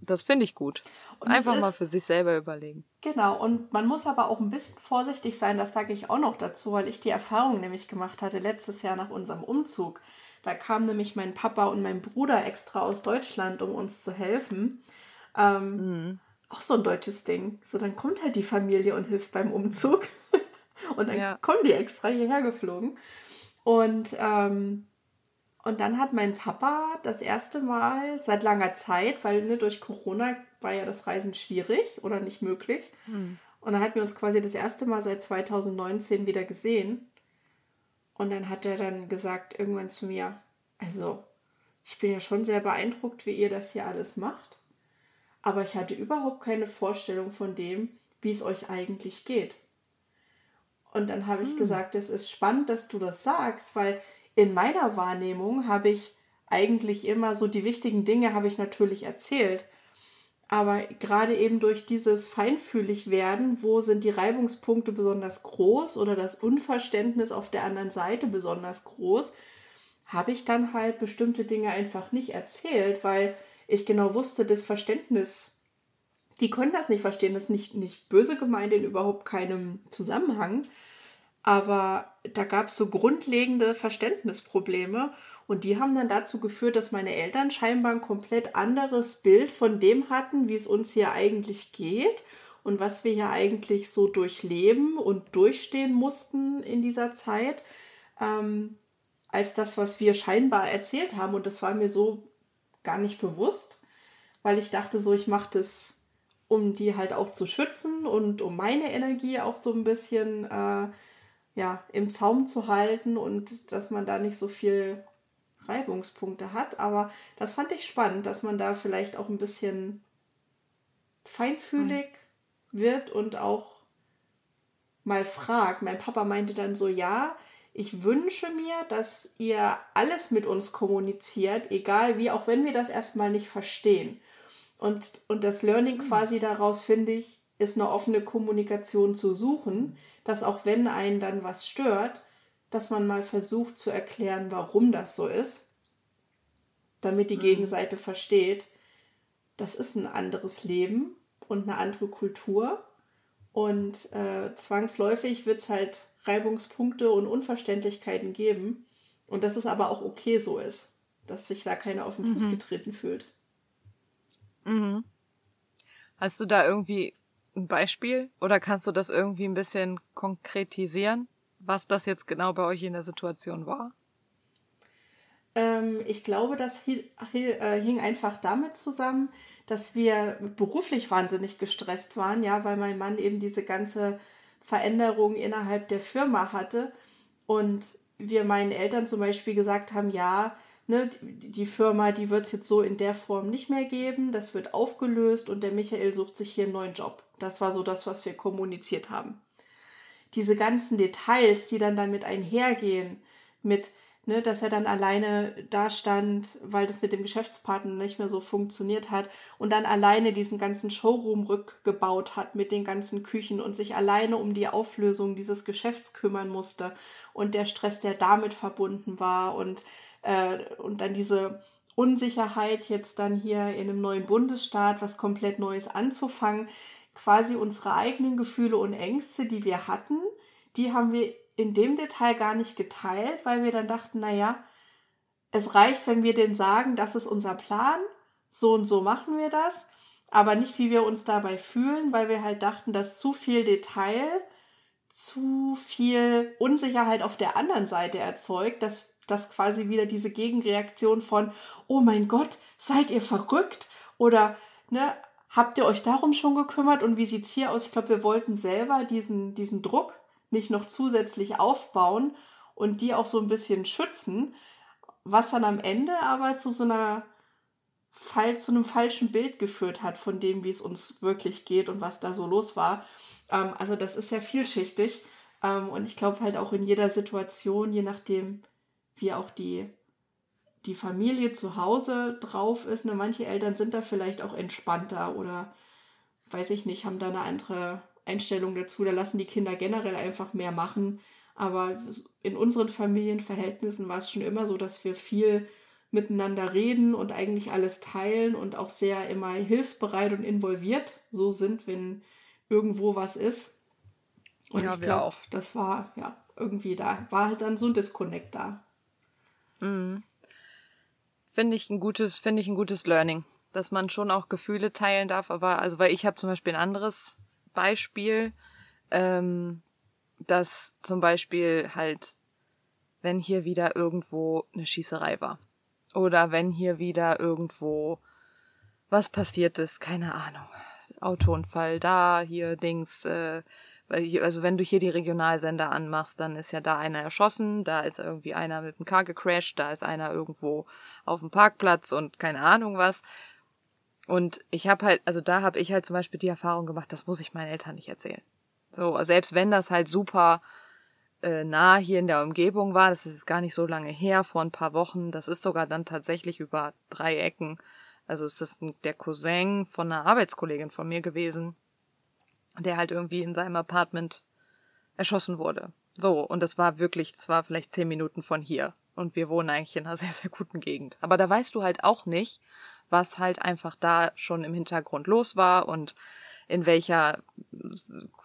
das finde ich gut. Und Einfach ist, mal für sich selber überlegen. Genau, und man muss aber auch ein bisschen vorsichtig sein, das sage ich auch noch dazu, weil ich die Erfahrung nämlich gemacht hatte letztes Jahr nach unserem Umzug. Da kam nämlich mein Papa und mein Bruder extra aus Deutschland, um uns zu helfen. Ähm, mhm auch so ein deutsches Ding. So, dann kommt halt die Familie und hilft beim Umzug. Und dann ja. kommen die extra hierher geflogen. Und, ähm, und dann hat mein Papa das erste Mal seit langer Zeit, weil ne, durch Corona war ja das Reisen schwierig oder nicht möglich. Hm. Und dann hatten wir uns quasi das erste Mal seit 2019 wieder gesehen. Und dann hat er dann gesagt irgendwann zu mir, also ich bin ja schon sehr beeindruckt, wie ihr das hier alles macht aber ich hatte überhaupt keine Vorstellung von dem, wie es euch eigentlich geht. Und dann habe ich hm. gesagt, es ist spannend, dass du das sagst, weil in meiner Wahrnehmung habe ich eigentlich immer so die wichtigen Dinge habe ich natürlich erzählt. Aber gerade eben durch dieses feinfühlig werden, wo sind die Reibungspunkte besonders groß oder das Unverständnis auf der anderen Seite besonders groß, habe ich dann halt bestimmte Dinge einfach nicht erzählt, weil ich genau wusste, das Verständnis, die können das nicht verstehen, das ist nicht, nicht böse gemeint in überhaupt keinem Zusammenhang. Aber da gab es so grundlegende Verständnisprobleme und die haben dann dazu geführt, dass meine Eltern scheinbar ein komplett anderes Bild von dem hatten, wie es uns hier eigentlich geht und was wir hier eigentlich so durchleben und durchstehen mussten in dieser Zeit, ähm, als das, was wir scheinbar erzählt haben. Und das war mir so gar nicht bewusst, weil ich dachte so, ich mache das, um die halt auch zu schützen und um meine Energie auch so ein bisschen äh, ja, im Zaum zu halten und dass man da nicht so viel Reibungspunkte hat. Aber das fand ich spannend, dass man da vielleicht auch ein bisschen feinfühlig mhm. wird und auch mal fragt. Mein Papa meinte dann so, ja, ich wünsche mir, dass ihr alles mit uns kommuniziert, egal wie, auch wenn wir das erstmal nicht verstehen. Und, und das Learning mhm. quasi daraus, finde ich, ist eine offene Kommunikation zu suchen, dass auch wenn einen dann was stört, dass man mal versucht zu erklären, warum das so ist, damit die mhm. Gegenseite versteht, das ist ein anderes Leben und eine andere Kultur. Und äh, zwangsläufig wird es halt Reibungspunkte und Unverständlichkeiten geben. Und dass es aber auch okay so ist, dass sich da keiner auf den Fuß mhm. getreten fühlt. Mhm. Hast du da irgendwie ein Beispiel oder kannst du das irgendwie ein bisschen konkretisieren, was das jetzt genau bei euch in der Situation war? Ähm, ich glaube, das äh, hing einfach damit zusammen, dass wir beruflich wahnsinnig gestresst waren, ja, weil mein Mann eben diese ganze Veränderung innerhalb der Firma hatte und wir meinen Eltern zum Beispiel gesagt haben, ja, ne, die Firma, die wird es jetzt so in der Form nicht mehr geben, das wird aufgelöst und der Michael sucht sich hier einen neuen Job. Das war so das, was wir kommuniziert haben. Diese ganzen Details, die dann damit einhergehen, mit, ne, dass er dann alleine da stand, weil das mit dem Geschäftspartner nicht mehr so funktioniert hat und dann alleine diesen ganzen Showroom rückgebaut hat mit den ganzen Küchen und sich alleine um die Auflösung dieses Geschäfts kümmern musste und der Stress, der damit verbunden war und äh, und dann diese Unsicherheit, jetzt dann hier in einem neuen Bundesstaat was komplett Neues anzufangen, quasi unsere eigenen Gefühle und Ängste, die wir hatten, die haben wir in dem Detail gar nicht geteilt, weil wir dann dachten, naja, es reicht, wenn wir denen sagen, das ist unser Plan, so und so machen wir das, aber nicht, wie wir uns dabei fühlen, weil wir halt dachten, dass zu viel Detail zu viel Unsicherheit auf der anderen Seite erzeugt, dass das quasi wieder diese Gegenreaktion von, oh mein Gott, seid ihr verrückt? Oder, ne, habt ihr euch darum schon gekümmert? Und wie sieht es hier aus? Ich glaube, wir wollten selber diesen, diesen Druck nicht noch zusätzlich aufbauen und die auch so ein bisschen schützen, was dann am Ende aber zu so einer Fall, zu einem falschen Bild geführt hat von dem, wie es uns wirklich geht und was da so los war. Ähm, also das ist sehr vielschichtig. Ähm, und ich glaube halt auch in jeder Situation, je nachdem, wie auch die, die Familie zu Hause drauf ist. Ne? Manche Eltern sind da vielleicht auch entspannter oder weiß ich nicht, haben da eine andere Einstellung dazu. Da lassen die Kinder generell einfach mehr machen. Aber in unseren Familienverhältnissen war es schon immer so, dass wir viel miteinander reden und eigentlich alles teilen und auch sehr immer hilfsbereit und involviert so sind, wenn irgendwo was ist. Und ja, ich glaube, das war ja irgendwie da, war halt dann so ein Disconnect da. Mhm. Finde ich ein gutes, finde ich ein gutes Learning, dass man schon auch Gefühle teilen darf. Aber also, weil ich habe zum Beispiel ein anderes Beispiel, ähm, dass zum Beispiel halt, wenn hier wieder irgendwo eine Schießerei war oder wenn hier wieder irgendwo was passiert ist, keine Ahnung, Autounfall da, hier Dings, äh, weil hier, also wenn du hier die Regionalsender anmachst, dann ist ja da einer erschossen, da ist irgendwie einer mit dem Car gecrashed, da ist einer irgendwo auf dem Parkplatz und keine Ahnung was. Und ich habe halt, also da habe ich halt zum Beispiel die Erfahrung gemacht, das muss ich meinen Eltern nicht erzählen. So, selbst wenn das halt super äh, nah hier in der Umgebung war, das ist gar nicht so lange her, vor ein paar Wochen, das ist sogar dann tatsächlich über drei Ecken. Also ist das der Cousin von einer Arbeitskollegin von mir gewesen, der halt irgendwie in seinem Apartment erschossen wurde. So, und das war wirklich, das war vielleicht zehn Minuten von hier. Und wir wohnen eigentlich in einer [laughs] sehr, sehr guten Gegend. Aber da weißt du halt auch nicht, was halt einfach da schon im Hintergrund los war und in welcher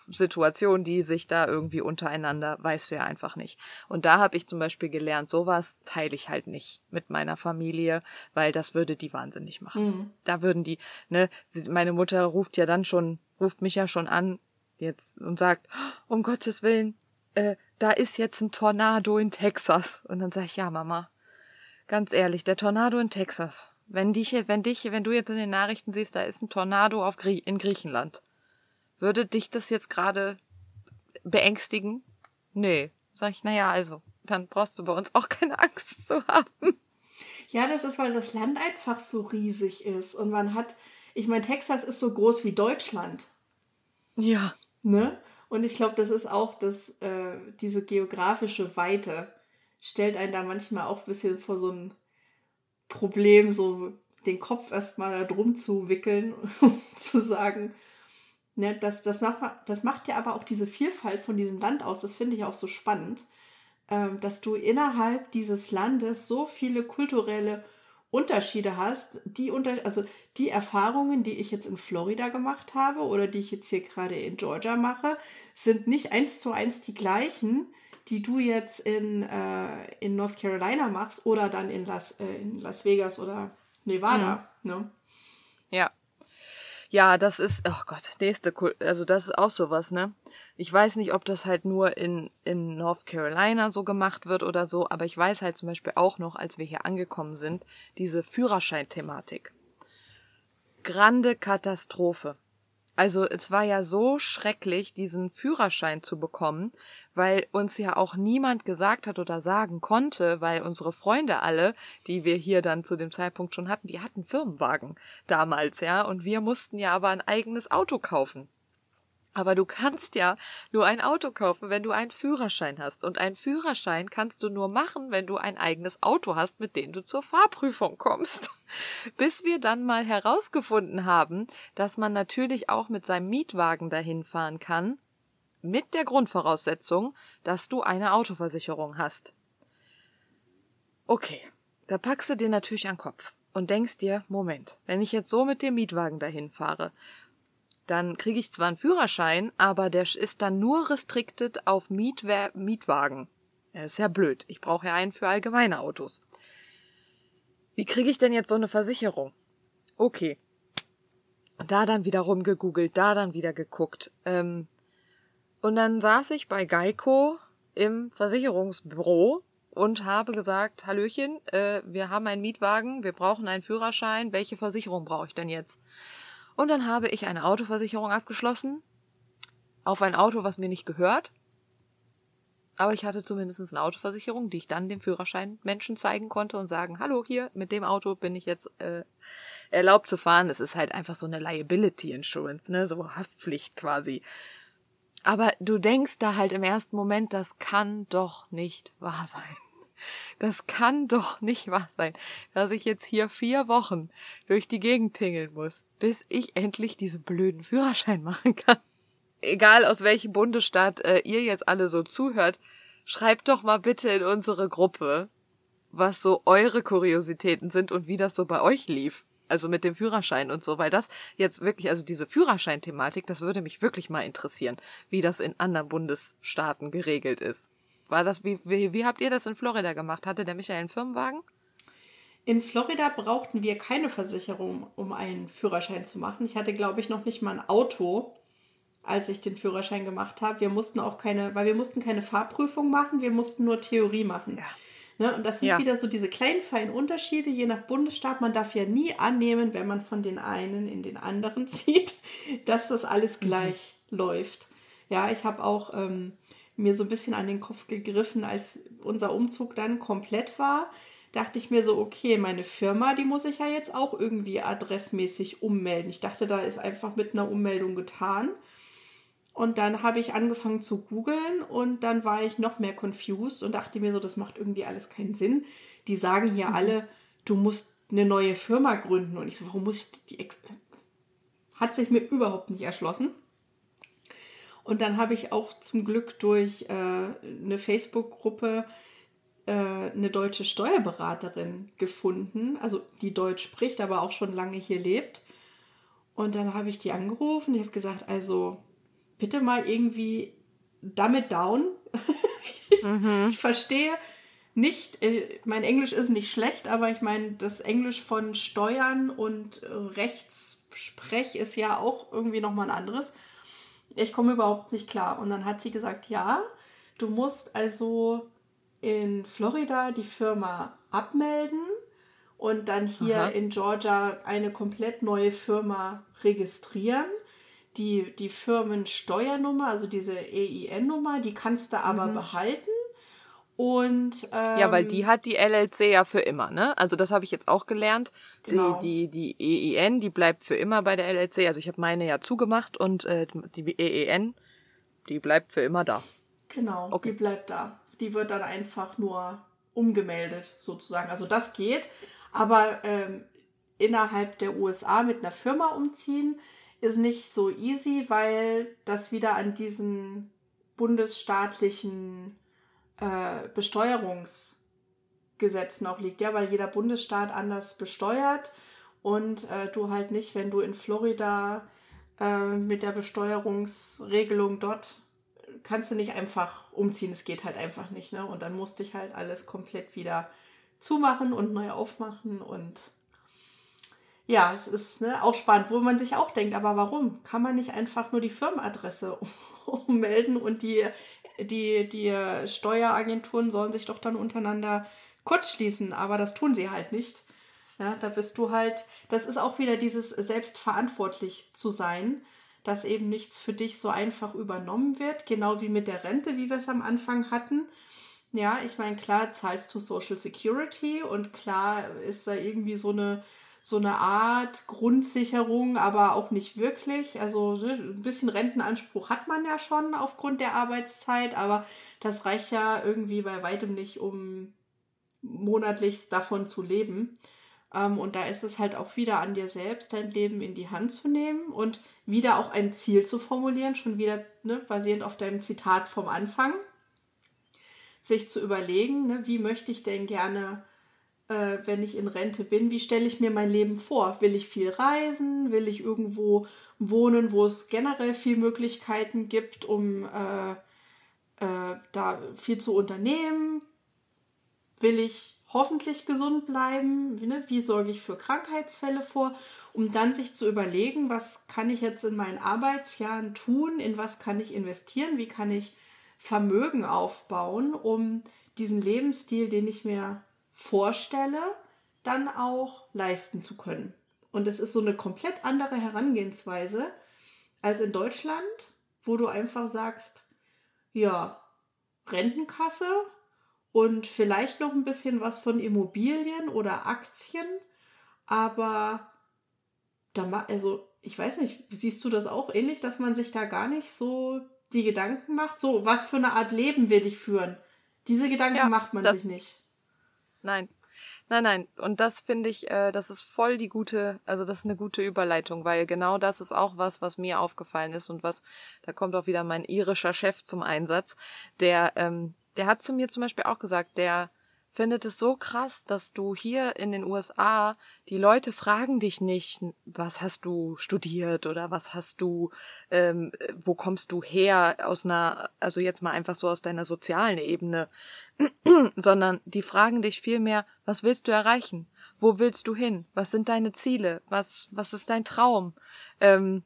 Situation die sich da irgendwie untereinander, weißt du ja einfach nicht. Und da habe ich zum Beispiel gelernt, sowas teile ich halt nicht mit meiner Familie, weil das würde die wahnsinnig machen. Mhm. Da würden die, ne, meine Mutter ruft ja dann schon ruft mich ja schon an jetzt und sagt, um Gottes Willen, äh, da ist jetzt ein Tornado in Texas. Und dann sage ich, ja, Mama, ganz ehrlich, der Tornado in Texas. Wenn dich, wenn dich, wenn du jetzt in den Nachrichten siehst, da ist ein Tornado auf Grie in Griechenland. Würde dich das jetzt gerade beängstigen? Nee. Sag ich, naja, also, dann brauchst du bei uns auch keine [laughs] Angst zu haben. Ja, das ist, weil das Land einfach so riesig ist. Und man hat, ich meine, Texas ist so groß wie Deutschland. Ja. Ne? Und ich glaube, das ist auch das, äh, diese geografische Weite stellt einen da manchmal auch ein bisschen vor so ein Problem, so den Kopf erstmal da drum zu wickeln, [laughs] um zu sagen, ne, das, das, macht, das macht ja aber auch diese Vielfalt von diesem Land aus, das finde ich auch so spannend, ähm, dass du innerhalb dieses Landes so viele kulturelle Unterschiede hast, die unter, also die Erfahrungen, die ich jetzt in Florida gemacht habe oder die ich jetzt hier gerade in Georgia mache, sind nicht eins zu eins die gleichen, die du jetzt in, äh, in North Carolina machst oder dann in Las, äh, in Las Vegas oder Nevada. Mhm. Ne? Ja. Ja, das ist, oh Gott, nächste, also das ist auch sowas, ne? Ich weiß nicht, ob das halt nur in, in North Carolina so gemacht wird oder so, aber ich weiß halt zum Beispiel auch noch, als wir hier angekommen sind, diese Führerscheinthematik. Grande Katastrophe. Also es war ja so schrecklich, diesen Führerschein zu bekommen, weil uns ja auch niemand gesagt hat oder sagen konnte, weil unsere Freunde alle, die wir hier dann zu dem Zeitpunkt schon hatten, die hatten Firmenwagen damals, ja, und wir mussten ja aber ein eigenes Auto kaufen. Aber du kannst ja nur ein Auto kaufen, wenn du einen Führerschein hast. Und einen Führerschein kannst du nur machen, wenn du ein eigenes Auto hast, mit dem du zur Fahrprüfung kommst. [laughs] Bis wir dann mal herausgefunden haben, dass man natürlich auch mit seinem Mietwagen dahin fahren kann, mit der Grundvoraussetzung, dass du eine Autoversicherung hast. Okay, da packst du dir natürlich an den Kopf und denkst dir, Moment, wenn ich jetzt so mit dem Mietwagen dahin fahre dann kriege ich zwar einen Führerschein, aber der ist dann nur restricted auf Mietwer Mietwagen. Ja, ist ja blöd. Ich brauche ja einen für allgemeine Autos. Wie kriege ich denn jetzt so eine Versicherung? Okay. Da dann wieder rumgegoogelt, da dann wieder geguckt. Ähm, und dann saß ich bei Geico im Versicherungsbüro und habe gesagt, Hallöchen, äh, wir haben einen Mietwagen, wir brauchen einen Führerschein, welche Versicherung brauche ich denn jetzt? Und dann habe ich eine Autoversicherung abgeschlossen. Auf ein Auto, was mir nicht gehört. Aber ich hatte zumindest eine Autoversicherung, die ich dann dem Führerschein Menschen zeigen konnte und sagen, hallo, hier, mit dem Auto bin ich jetzt äh, erlaubt zu fahren. Es ist halt einfach so eine Liability Insurance, ne, so Haftpflicht quasi. Aber du denkst da halt im ersten Moment, das kann doch nicht wahr sein. Das kann doch nicht wahr sein, dass ich jetzt hier vier Wochen durch die Gegend tingeln muss, bis ich endlich diesen blöden Führerschein machen kann. Egal aus welchem Bundesstaat äh, ihr jetzt alle so zuhört, schreibt doch mal bitte in unsere Gruppe, was so eure Kuriositäten sind und wie das so bei euch lief. Also mit dem Führerschein und so, weil das jetzt wirklich, also diese Führerscheinthematik, das würde mich wirklich mal interessieren, wie das in anderen Bundesstaaten geregelt ist. War das, wie, wie, wie habt ihr das in Florida gemacht? Hatte der Michael einen Firmenwagen? In Florida brauchten wir keine Versicherung, um einen Führerschein zu machen. Ich hatte, glaube ich, noch nicht mal ein Auto, als ich den Führerschein gemacht habe. Wir mussten auch keine, weil wir mussten keine Fahrprüfung machen, wir mussten nur Theorie machen. Ja. Ne? Und das sind ja. wieder so diese kleinen, feinen Unterschiede, je nach Bundesstaat. Man darf ja nie annehmen, wenn man von den einen in den anderen [laughs] zieht, dass das alles gleich mhm. läuft. Ja, ich habe auch ähm, mir so ein bisschen an den Kopf gegriffen, als unser Umzug dann komplett war. Dachte ich mir so, okay, meine Firma, die muss ich ja jetzt auch irgendwie adressmäßig ummelden. Ich dachte, da ist einfach mit einer Ummeldung getan. Und dann habe ich angefangen zu googeln und dann war ich noch mehr confused und dachte mir so, das macht irgendwie alles keinen Sinn. Die sagen hier mhm. alle, du musst eine neue Firma gründen. Und ich so, warum muss ich die... Ex Hat sich mir überhaupt nicht erschlossen. Und dann habe ich auch zum Glück durch äh, eine Facebook-Gruppe äh, eine deutsche Steuerberaterin gefunden, also die Deutsch spricht, aber auch schon lange hier lebt. Und dann habe ich die angerufen, ich habe gesagt, also bitte mal irgendwie damit down. mhm. [laughs] Ich verstehe nicht, äh, mein Englisch ist nicht schlecht, aber ich meine, das Englisch von Steuern und Rechtssprech ist ja auch irgendwie nochmal ein anderes ich komme überhaupt nicht klar. Und dann hat sie gesagt, ja, du musst also in Florida die Firma abmelden und dann hier Aha. in Georgia eine komplett neue Firma registrieren. Die, die Firmensteuernummer, also diese EIN-Nummer, die kannst du aber mhm. behalten. Und ähm, ja, weil die hat die LLC ja für immer, ne? Also das habe ich jetzt auch gelernt. Genau. Die, die, die EEN, die bleibt für immer bei der LLC. Also ich habe meine ja zugemacht und äh, die EEN, die bleibt für immer da. Genau, Okay. die bleibt da. Die wird dann einfach nur umgemeldet, sozusagen. Also das geht. Aber ähm, innerhalb der USA mit einer Firma umziehen ist nicht so easy, weil das wieder an diesen bundesstaatlichen äh, Besteuerungsgesetzen auch liegt. Ja, weil jeder Bundesstaat anders besteuert und äh, du halt nicht, wenn du in Florida äh, mit der Besteuerungsregelung dort kannst du nicht einfach umziehen, es geht halt einfach nicht, ne? Und dann musste ich halt alles komplett wieder zumachen und neu aufmachen und ja, es ist ne, auch spannend, wo man sich auch denkt, aber warum? Kann man nicht einfach nur die Firmenadresse [laughs] ummelden und die, die, die Steueragenturen sollen sich doch dann untereinander kurzschließen, aber das tun sie halt nicht. Ja, da bist du halt, das ist auch wieder dieses selbstverantwortlich zu sein, dass eben nichts für dich so einfach übernommen wird, genau wie mit der Rente, wie wir es am Anfang hatten. Ja, ich meine, klar zahlst du Social Security und klar ist da irgendwie so eine, so eine Art Grundsicherung, aber auch nicht wirklich. Also ne, ein bisschen Rentenanspruch hat man ja schon aufgrund der Arbeitszeit, aber das reicht ja irgendwie bei weitem nicht, um monatlich davon zu leben. Ähm, und da ist es halt auch wieder an dir selbst, dein Leben in die Hand zu nehmen und wieder auch ein Ziel zu formulieren, schon wieder ne, basierend auf deinem Zitat vom Anfang, sich zu überlegen, ne, wie möchte ich denn gerne, äh, wenn ich in Rente bin, wie stelle ich mir mein Leben vor? Will ich viel reisen? Will ich irgendwo wohnen, wo es generell viel Möglichkeiten gibt, um äh, äh, da viel zu unternehmen? Will ich hoffentlich gesund bleiben? Ne? wie sorge ich für Krankheitsfälle vor? Um dann sich zu überlegen, was kann ich jetzt in meinen Arbeitsjahren tun? In was kann ich investieren? Wie kann ich Vermögen aufbauen, um diesen Lebensstil, den ich mir vorstelle, dann auch leisten zu können? Und es ist so eine komplett andere Herangehensweise als in Deutschland, wo du einfach sagst, ja, Rentenkasse, und vielleicht noch ein bisschen was von Immobilien oder Aktien. Aber da ma also ich weiß nicht, siehst du das auch ähnlich, dass man sich da gar nicht so die Gedanken macht? So, was für eine Art Leben will ich führen? Diese Gedanken Ja, macht man das- sich nicht. Nein. Nein, nein. Und das finde ich, äh, das ist voll die gute, also das ist eine gute Überleitung, weil genau das ist auch was, was mir aufgefallen ist und was, da kommt auch wieder mein irischer Chef zum Einsatz, der, ähm, der hat zu mir zum Beispiel auch gesagt, der findet es so krass, dass du hier in den USA, die Leute fragen dich nicht, was hast du studiert oder was hast du, ähm, wo kommst du her aus einer, also jetzt mal einfach so aus deiner sozialen Ebene, [clears throat] sondern die fragen dich vielmehr, was willst du erreichen? Wo willst du hin? Was sind deine Ziele? Was, was ist dein Traum? Ähm,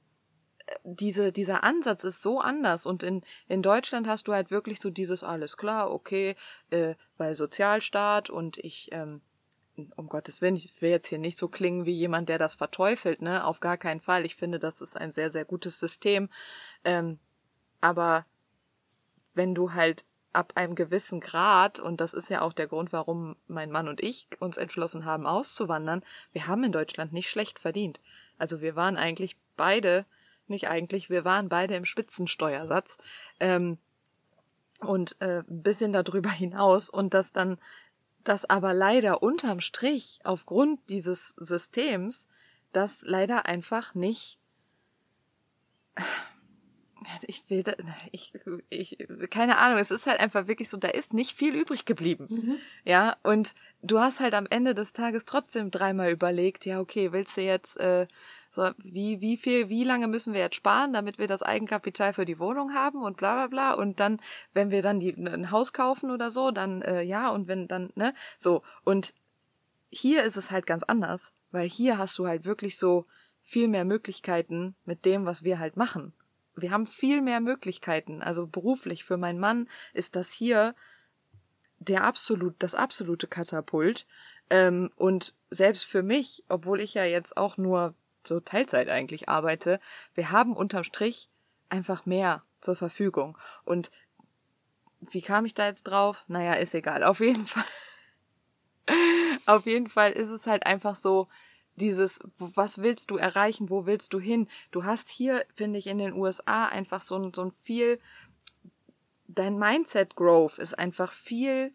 diese, dieser Ansatz ist so anders und in, in Deutschland hast du halt wirklich so dieses alles klar, okay, äh, weil Sozialstaat und ich, ähm, um Gottes Willen, ich will jetzt hier nicht so klingen wie jemand, der das verteufelt, ne, auf gar keinen Fall. Ich finde, das ist ein sehr, sehr gutes System. Ähm, aber wenn du halt ab einem gewissen Grad, und das ist ja auch der Grund, warum mein Mann und ich uns entschlossen haben, auszuwandern, wir haben in Deutschland nicht schlecht verdient. Also wir waren eigentlich beide, nicht eigentlich, wir waren beide im Spitzensteuersatz ähm, und äh, ein bisschen darüber hinaus und das dann, das aber leider unterm Strich aufgrund dieses Systems, das leider einfach nicht [sighs] ich will, da, ich, ich, keine Ahnung, es ist halt einfach wirklich so, da ist nicht viel übrig geblieben. Mhm. Ja, und du hast halt am Ende des Tages trotzdem dreimal überlegt, ja, okay, willst du jetzt, äh, so, wie, wie viel, wie lange müssen wir jetzt sparen, damit wir das Eigenkapital für die Wohnung haben und bla bla bla. Und dann, wenn wir dann die, ein Haus kaufen oder so, dann, äh, ja, und wenn dann, ne, so. Und hier ist es halt ganz anders, weil hier hast du halt wirklich so viel mehr Möglichkeiten mit dem, was wir halt machen wir haben viel mehr Möglichkeiten. Also beruflich für meinen Mann ist das hier der absolut, das absolute Katapult. Ähm, und selbst für mich, obwohl ich ja jetzt auch nur so Teilzeit eigentlich arbeite, wir haben unterm Strich einfach mehr zur Verfügung. Und wie kam ich da jetzt drauf? Naja, ist egal. Auf jeden Fall. [laughs] Auf jeden Fall ist es halt einfach so, dieses, was willst du erreichen, wo willst du hin? Du hast hier, finde ich, in den USA einfach so ein, so ein viel, dein Mindset Growth ist einfach viel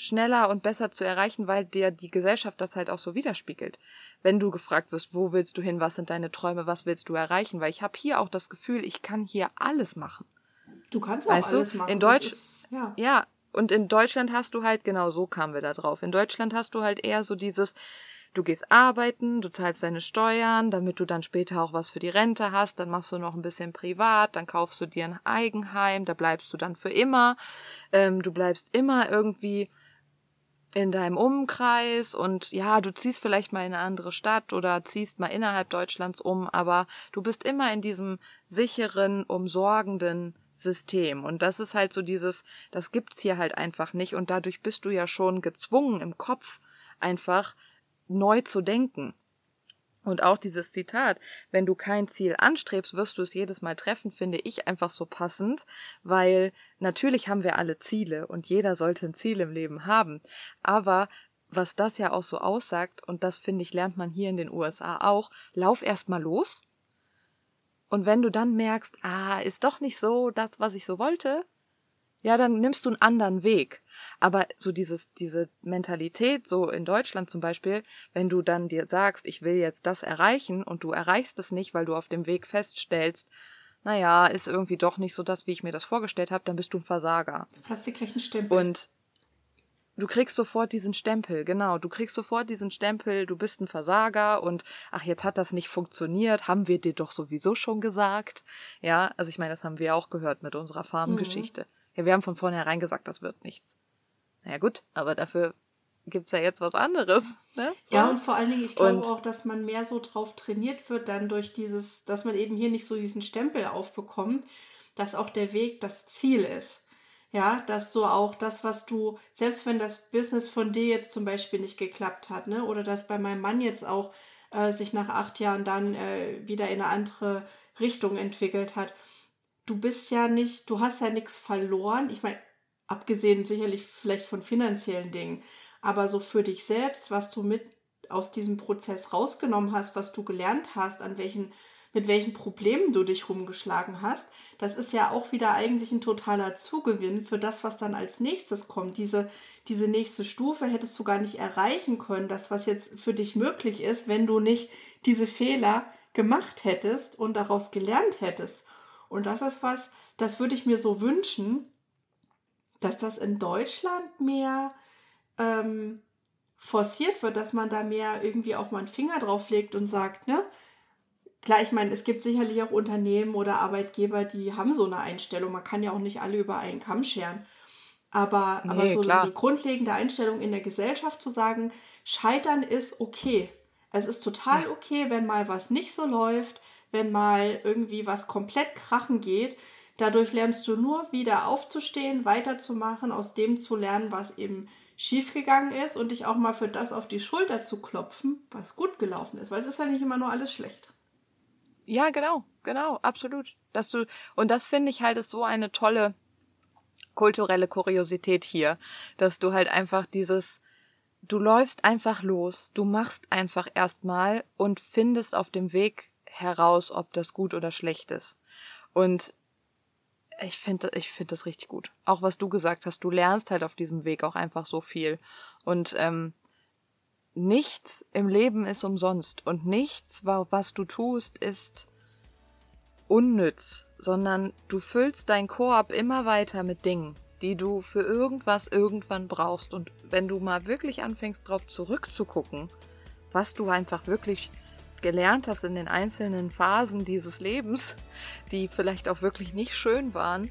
schneller und besser zu erreichen, weil dir die Gesellschaft das halt auch so widerspiegelt. Wenn du gefragt wirst, wo willst du hin, was sind deine Träume, was willst du erreichen, weil ich habe hier auch das Gefühl, ich kann hier alles machen. Du kannst auch weißt alles du? machen. In Deutsch, ist, ja. ja, und in Deutschland hast du halt, genau so kamen wir da drauf. In Deutschland hast du halt eher so dieses, du gehst arbeiten, du zahlst deine Steuern, damit du dann später auch was für die Rente hast, dann machst du noch ein bisschen privat, dann kaufst du dir ein Eigenheim, da bleibst du dann für immer. Ähm, du bleibst immer irgendwie in deinem Umkreis und ja, du ziehst vielleicht mal in eine andere Stadt oder ziehst mal innerhalb Deutschlands um, aber du bist immer in diesem sicheren, umsorgenden System. Und das ist halt so dieses, das gibt's hier halt einfach nicht und dadurch bist du ja schon gezwungen im Kopf einfach neu zu denken. Und auch dieses Zitat, wenn du kein Ziel anstrebst, wirst du es jedes Mal treffen, finde ich einfach so passend, weil natürlich haben wir alle Ziele und jeder sollte ein Ziel im Leben haben. Aber was das ja auch so aussagt, und das finde ich, lernt man hier in den USA auch, lauf erst mal los. Und wenn du dann merkst, ah, ist doch nicht so das, was ich so wollte, ja, dann nimmst du einen anderen Weg. Aber so dieses, diese Mentalität, so in Deutschland zum Beispiel, wenn du dann dir sagst, ich will jetzt das erreichen und du erreichst es nicht, weil du auf dem Weg feststellst, naja, ist irgendwie doch nicht so das, wie ich mir das vorgestellt habe, dann bist du ein Versager. Hast du gleich einen Stempel. Und du kriegst sofort diesen Stempel, genau, du kriegst sofort diesen Stempel, du bist ein Versager und ach, jetzt hat das nicht funktioniert, haben wir dir doch sowieso schon gesagt. Ja, also ich meine, das haben wir auch gehört mit unserer Farbengeschichte. Mhm. Ja, wir haben von vornherein gesagt, das wird nichts. Naja gut, aber dafür gibt's ja jetzt was anderes. Ne? So. Ja, und vor allen Dingen, ich glaube auch, dass man mehr so drauf trainiert wird, dann durch dieses, dass man eben hier nicht so diesen Stempel aufbekommt, dass auch der Weg das Ziel ist. Ja, dass du auch das, was du, selbst wenn das Business von dir jetzt zum Beispiel nicht geklappt hat, ne, oder dass bei meinem Mann jetzt auch äh, sich nach acht Jahren dann äh, wieder in eine andere Richtung entwickelt hat, du bist ja nicht, du hast ja nichts verloren. Ich meine, abgesehen sicherlich vielleicht von finanziellen Dingen, aber so für dich selbst, was du mit aus diesem Prozess rausgenommen hast, was du gelernt hast, an welchen mit welchen Problemen du dich rumgeschlagen hast, das ist ja auch wieder eigentlich ein totaler Zugewinn für das, was dann als nächstes kommt. Diese, diese nächste Stufe hättest du gar nicht erreichen können, das, was jetzt für dich möglich ist, wenn du nicht diese Fehler gemacht hättest und daraus gelernt hättest. Und das ist was, das würde ich mir so wünschen, dass das in Deutschland mehr ähm, forciert wird, dass man da mehr irgendwie auch mal einen Finger drauf legt und sagt, ne? Klar, ich meine, es gibt sicherlich auch Unternehmen oder Arbeitgeber, die haben so eine Einstellung. Man kann ja auch nicht alle über einen Kamm scheren. Aber, nee, aber so, so eine grundlegende Einstellung in der Gesellschaft zu sagen, Scheitern ist okay. Es ist total okay, wenn mal was nicht so läuft, wenn mal irgendwie was komplett krachen geht. Dadurch lernst du nur wieder aufzustehen, weiterzumachen, aus dem zu lernen, was eben schiefgegangen ist und dich auch mal für das auf die Schulter zu klopfen, was gut gelaufen ist, weil es ist ja nicht immer nur alles schlecht. Ja, genau, genau, absolut. Dass du und das finde ich halt ist so eine tolle kulturelle Kuriosität hier, dass du halt einfach dieses du läufst einfach los, du machst einfach erstmal und findest auf dem Weg heraus, ob das gut oder schlecht ist. Und ich finde ich finde das richtig gut. Auch was du gesagt hast, du lernst halt auf diesem Weg auch einfach so viel. Und ähm, nichts im Leben ist umsonst und nichts, was du tust, ist unnütz, sondern du füllst dein Korb immer weiter mit Dingen, die du für irgendwas irgendwann brauchst. Und wenn du mal wirklich anfängst, drauf zurückzugucken, was du einfach wirklich gelernt hast in den einzelnen Phasen dieses Lebens, die vielleicht auch wirklich nicht schön waren,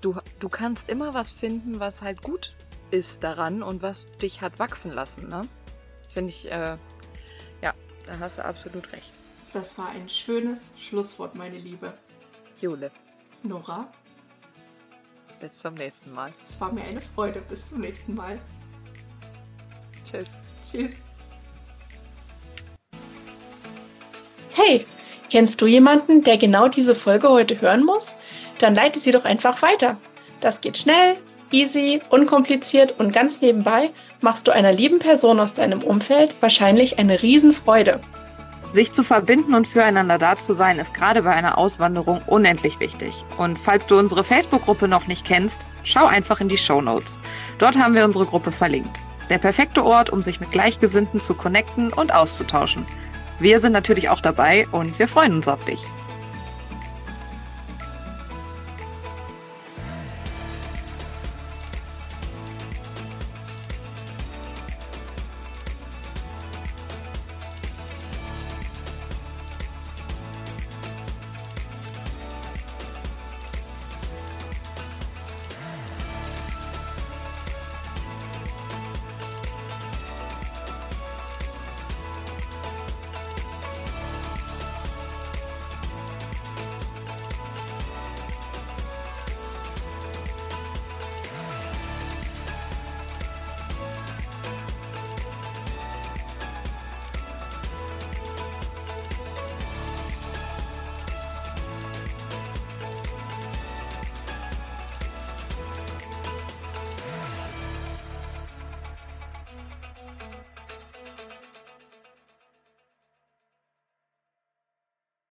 du, du kannst immer was finden, was halt gut ist daran und was dich hat wachsen lassen. Ne? Finde ich, äh, ja, da hast du absolut recht. Das war ein schönes Schlusswort, meine Liebe. Jule. Nora. Bis zum nächsten Mal. Es war mir eine Freude. Bis zum nächsten Mal. Tschüss. Tschüss. Hey, kennst du jemanden, der genau diese Folge heute hören muss? Dann leite sie doch einfach weiter. Das geht schnell, easy, unkompliziert und ganz nebenbei machst du einer lieben Person aus deinem Umfeld wahrscheinlich eine Riesenfreude. Sich zu verbinden und füreinander da zu sein, ist gerade bei einer Auswanderung unendlich wichtig. Und falls du unsere Facebook-Gruppe noch nicht kennst, schau einfach in die Show Notes. Dort haben wir unsere Gruppe verlinkt. Der perfekte Ort, um sich mit Gleichgesinnten zu connecten und auszutauschen. Wir sind natürlich auch dabei und wir freuen uns auf dich.